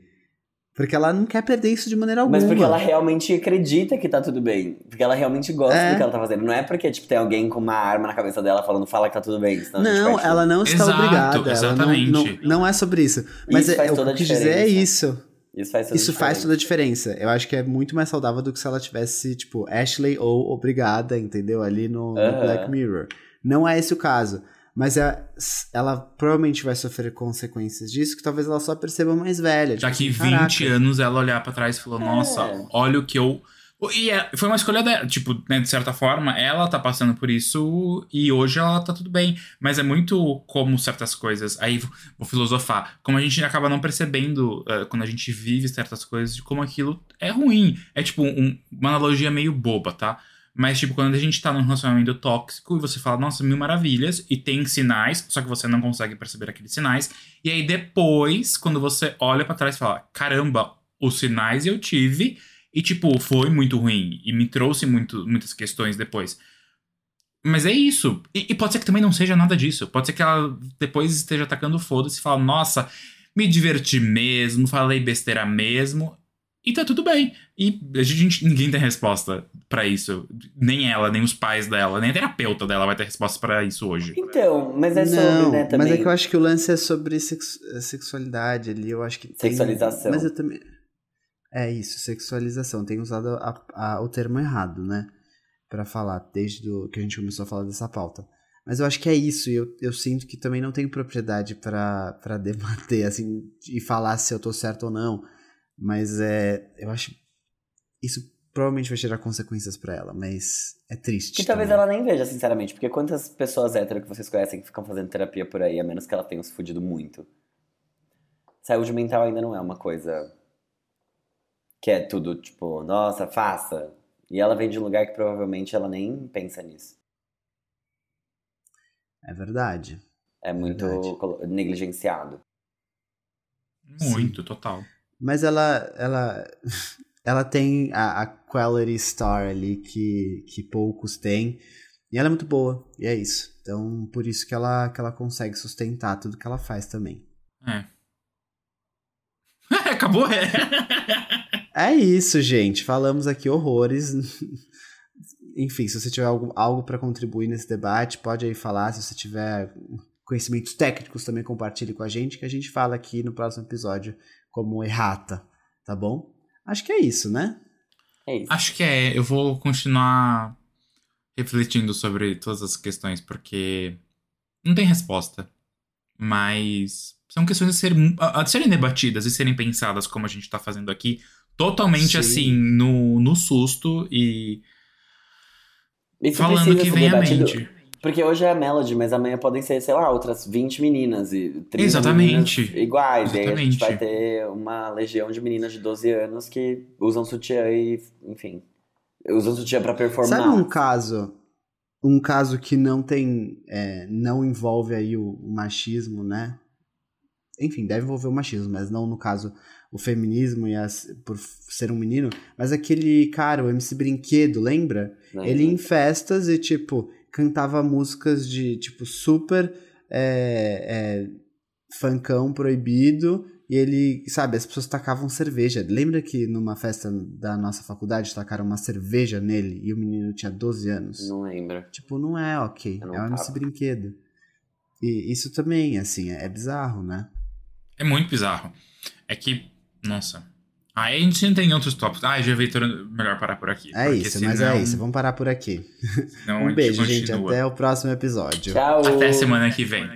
Porque ela não quer perder isso de maneira alguma. Mas porque ela realmente acredita que tá tudo bem. Porque ela realmente gosta É. do que ela tá fazendo. Não é porque, tipo, tem alguém com uma arma na cabeça dela falando, fala que tá tudo bem. Não, ela não está Exato, obrigada. Ela não, exatamente. não, não é sobre isso. Mas Isso é, faz o que toda a quis dizer é isso. Isso faz toda Isso a faz diferença. toda a diferença. Eu acho que é muito mais saudável do que se ela tivesse, tipo, Ashley ou Obrigada, entendeu? Ali no, no Aham. Black Mirror. Não é esse o caso. Mas é- ela provavelmente vai sofrer consequências disso, que talvez ela só perceba mais velha. Tipo, Daqui assim, 20 "Caraca, anos ela olhar pra trás e falou, nossa, É. olha o que eu. E é- foi uma escolha dela, tipo, né, de certa forma, ela tá passando por isso e hoje ela tá tudo bem. Mas é muito como certas coisas. Aí vou- filosofar. Como a gente acaba não percebendo eh, quando a gente vive certas coisas, de como aquilo é ruim. É tipo um- uma analogia meio boba, tá? Mas, tipo, quando a gente tá num relacionamento tóxico e você fala, nossa, mil maravilhas, e tem sinais, só que você não consegue perceber aqueles sinais. E aí depois, quando você olha pra trás e fala, caramba, os sinais eu tive, e tipo, foi muito ruim, e me trouxe muito, muitas questões depois. Mas é isso. E, e pode ser que também não seja nada disso. Pode ser que ela depois esteja atacando foda-se e fala, nossa, me diverti mesmo, falei besteira mesmo. E tá tudo bem. E a gente, ninguém tem resposta pra isso. Nem ela, nem os pais dela, nem a terapeuta dela vai ter resposta pra isso hoje. Então, mas é sobre, não, né, também. mas é que eu acho que o lance é sobre sex- sexualidade ali. Eu acho que. tem- Sexualização. mas eu também. É isso, sexualização. Tem usado a- a- o termo errado, né? Pra falar, desde do, que a gente começou a falar dessa pauta. Mas eu acho que é isso, e eu, eu sinto que também não tenho propriedade pra pra debater, assim, e falar se eu tô certo ou não. Mas é. Eu acho. Isso provavelmente vai gerar consequências pra ela, mas é triste. Que talvez ela nem veja, sinceramente. Porque quantas pessoas hétero que vocês conhecem que ficam fazendo terapia por aí, a menos que ela tenha se fudido muito? Saúde mental ainda não é uma coisa que é tudo, tipo, nossa, faça. E ela vem de um lugar que provavelmente ela nem pensa nisso. É verdade. É muito Verdade. negligenciado. Muito, total. Mas ela, ela, ela tem a, a quality star ali que, que poucos têm. E ela é muito boa, e é isso. Então, por isso que ela, que ela consegue sustentar tudo que ela faz também. É. Acabou, é. É isso, gente. Falamos aqui horrores. Enfim, se você tiver algo, algo para contribuir nesse debate, pode aí falar. Se você tiver conhecimentos técnicos, também compartilhe com a gente, que a gente fala aqui no próximo episódio como errata, tá bom? Acho que é isso, né? É isso. Acho que é. Eu vou continuar refletindo sobre todas as questões, porque não tem resposta. Mas são questões a, ser, a, a serem debatidas e serem pensadas como a gente tá fazendo aqui. Totalmente Sim. assim, no, no susto e Isso falando que vem à mente. Porque hoje é a Melody, mas amanhã podem ser, sei lá, outras 20 meninas e 30 Exatamente. meninas iguais. E aí a gente Exatamente. vai ter uma legião de meninas de 12 anos que usam sutiã e, enfim, usam sutiã pra performar. Sabe um caso, um caso que não tem, é, não envolve aí o, o machismo, né? Enfim, deve envolver o machismo, mas não no caso o feminismo e as, por ser um menino. Mas aquele cara, o MC Brinquedo, lembra? Ele em festas e, tipo, cantava músicas de, tipo, super é, é, funkão proibido. E ele, sabe, as pessoas tacavam cerveja. Lembra que numa festa da nossa faculdade tacaram uma cerveja nele e o menino tinha 12 anos? Não lembro. Tipo, não é ok. Não É um MC. Brinquedo. E isso também, assim, é bizarro, né? É muito bizarro. É que, nossa. Aí a gente entra em outros tópicos. Ah, já Vitor, melhor parar por aqui. É isso, mas senão- é isso. Vamos parar por aqui. senão a Um gente beijo, gente. Até o próximo episódio. Tchau! Até semana que vem.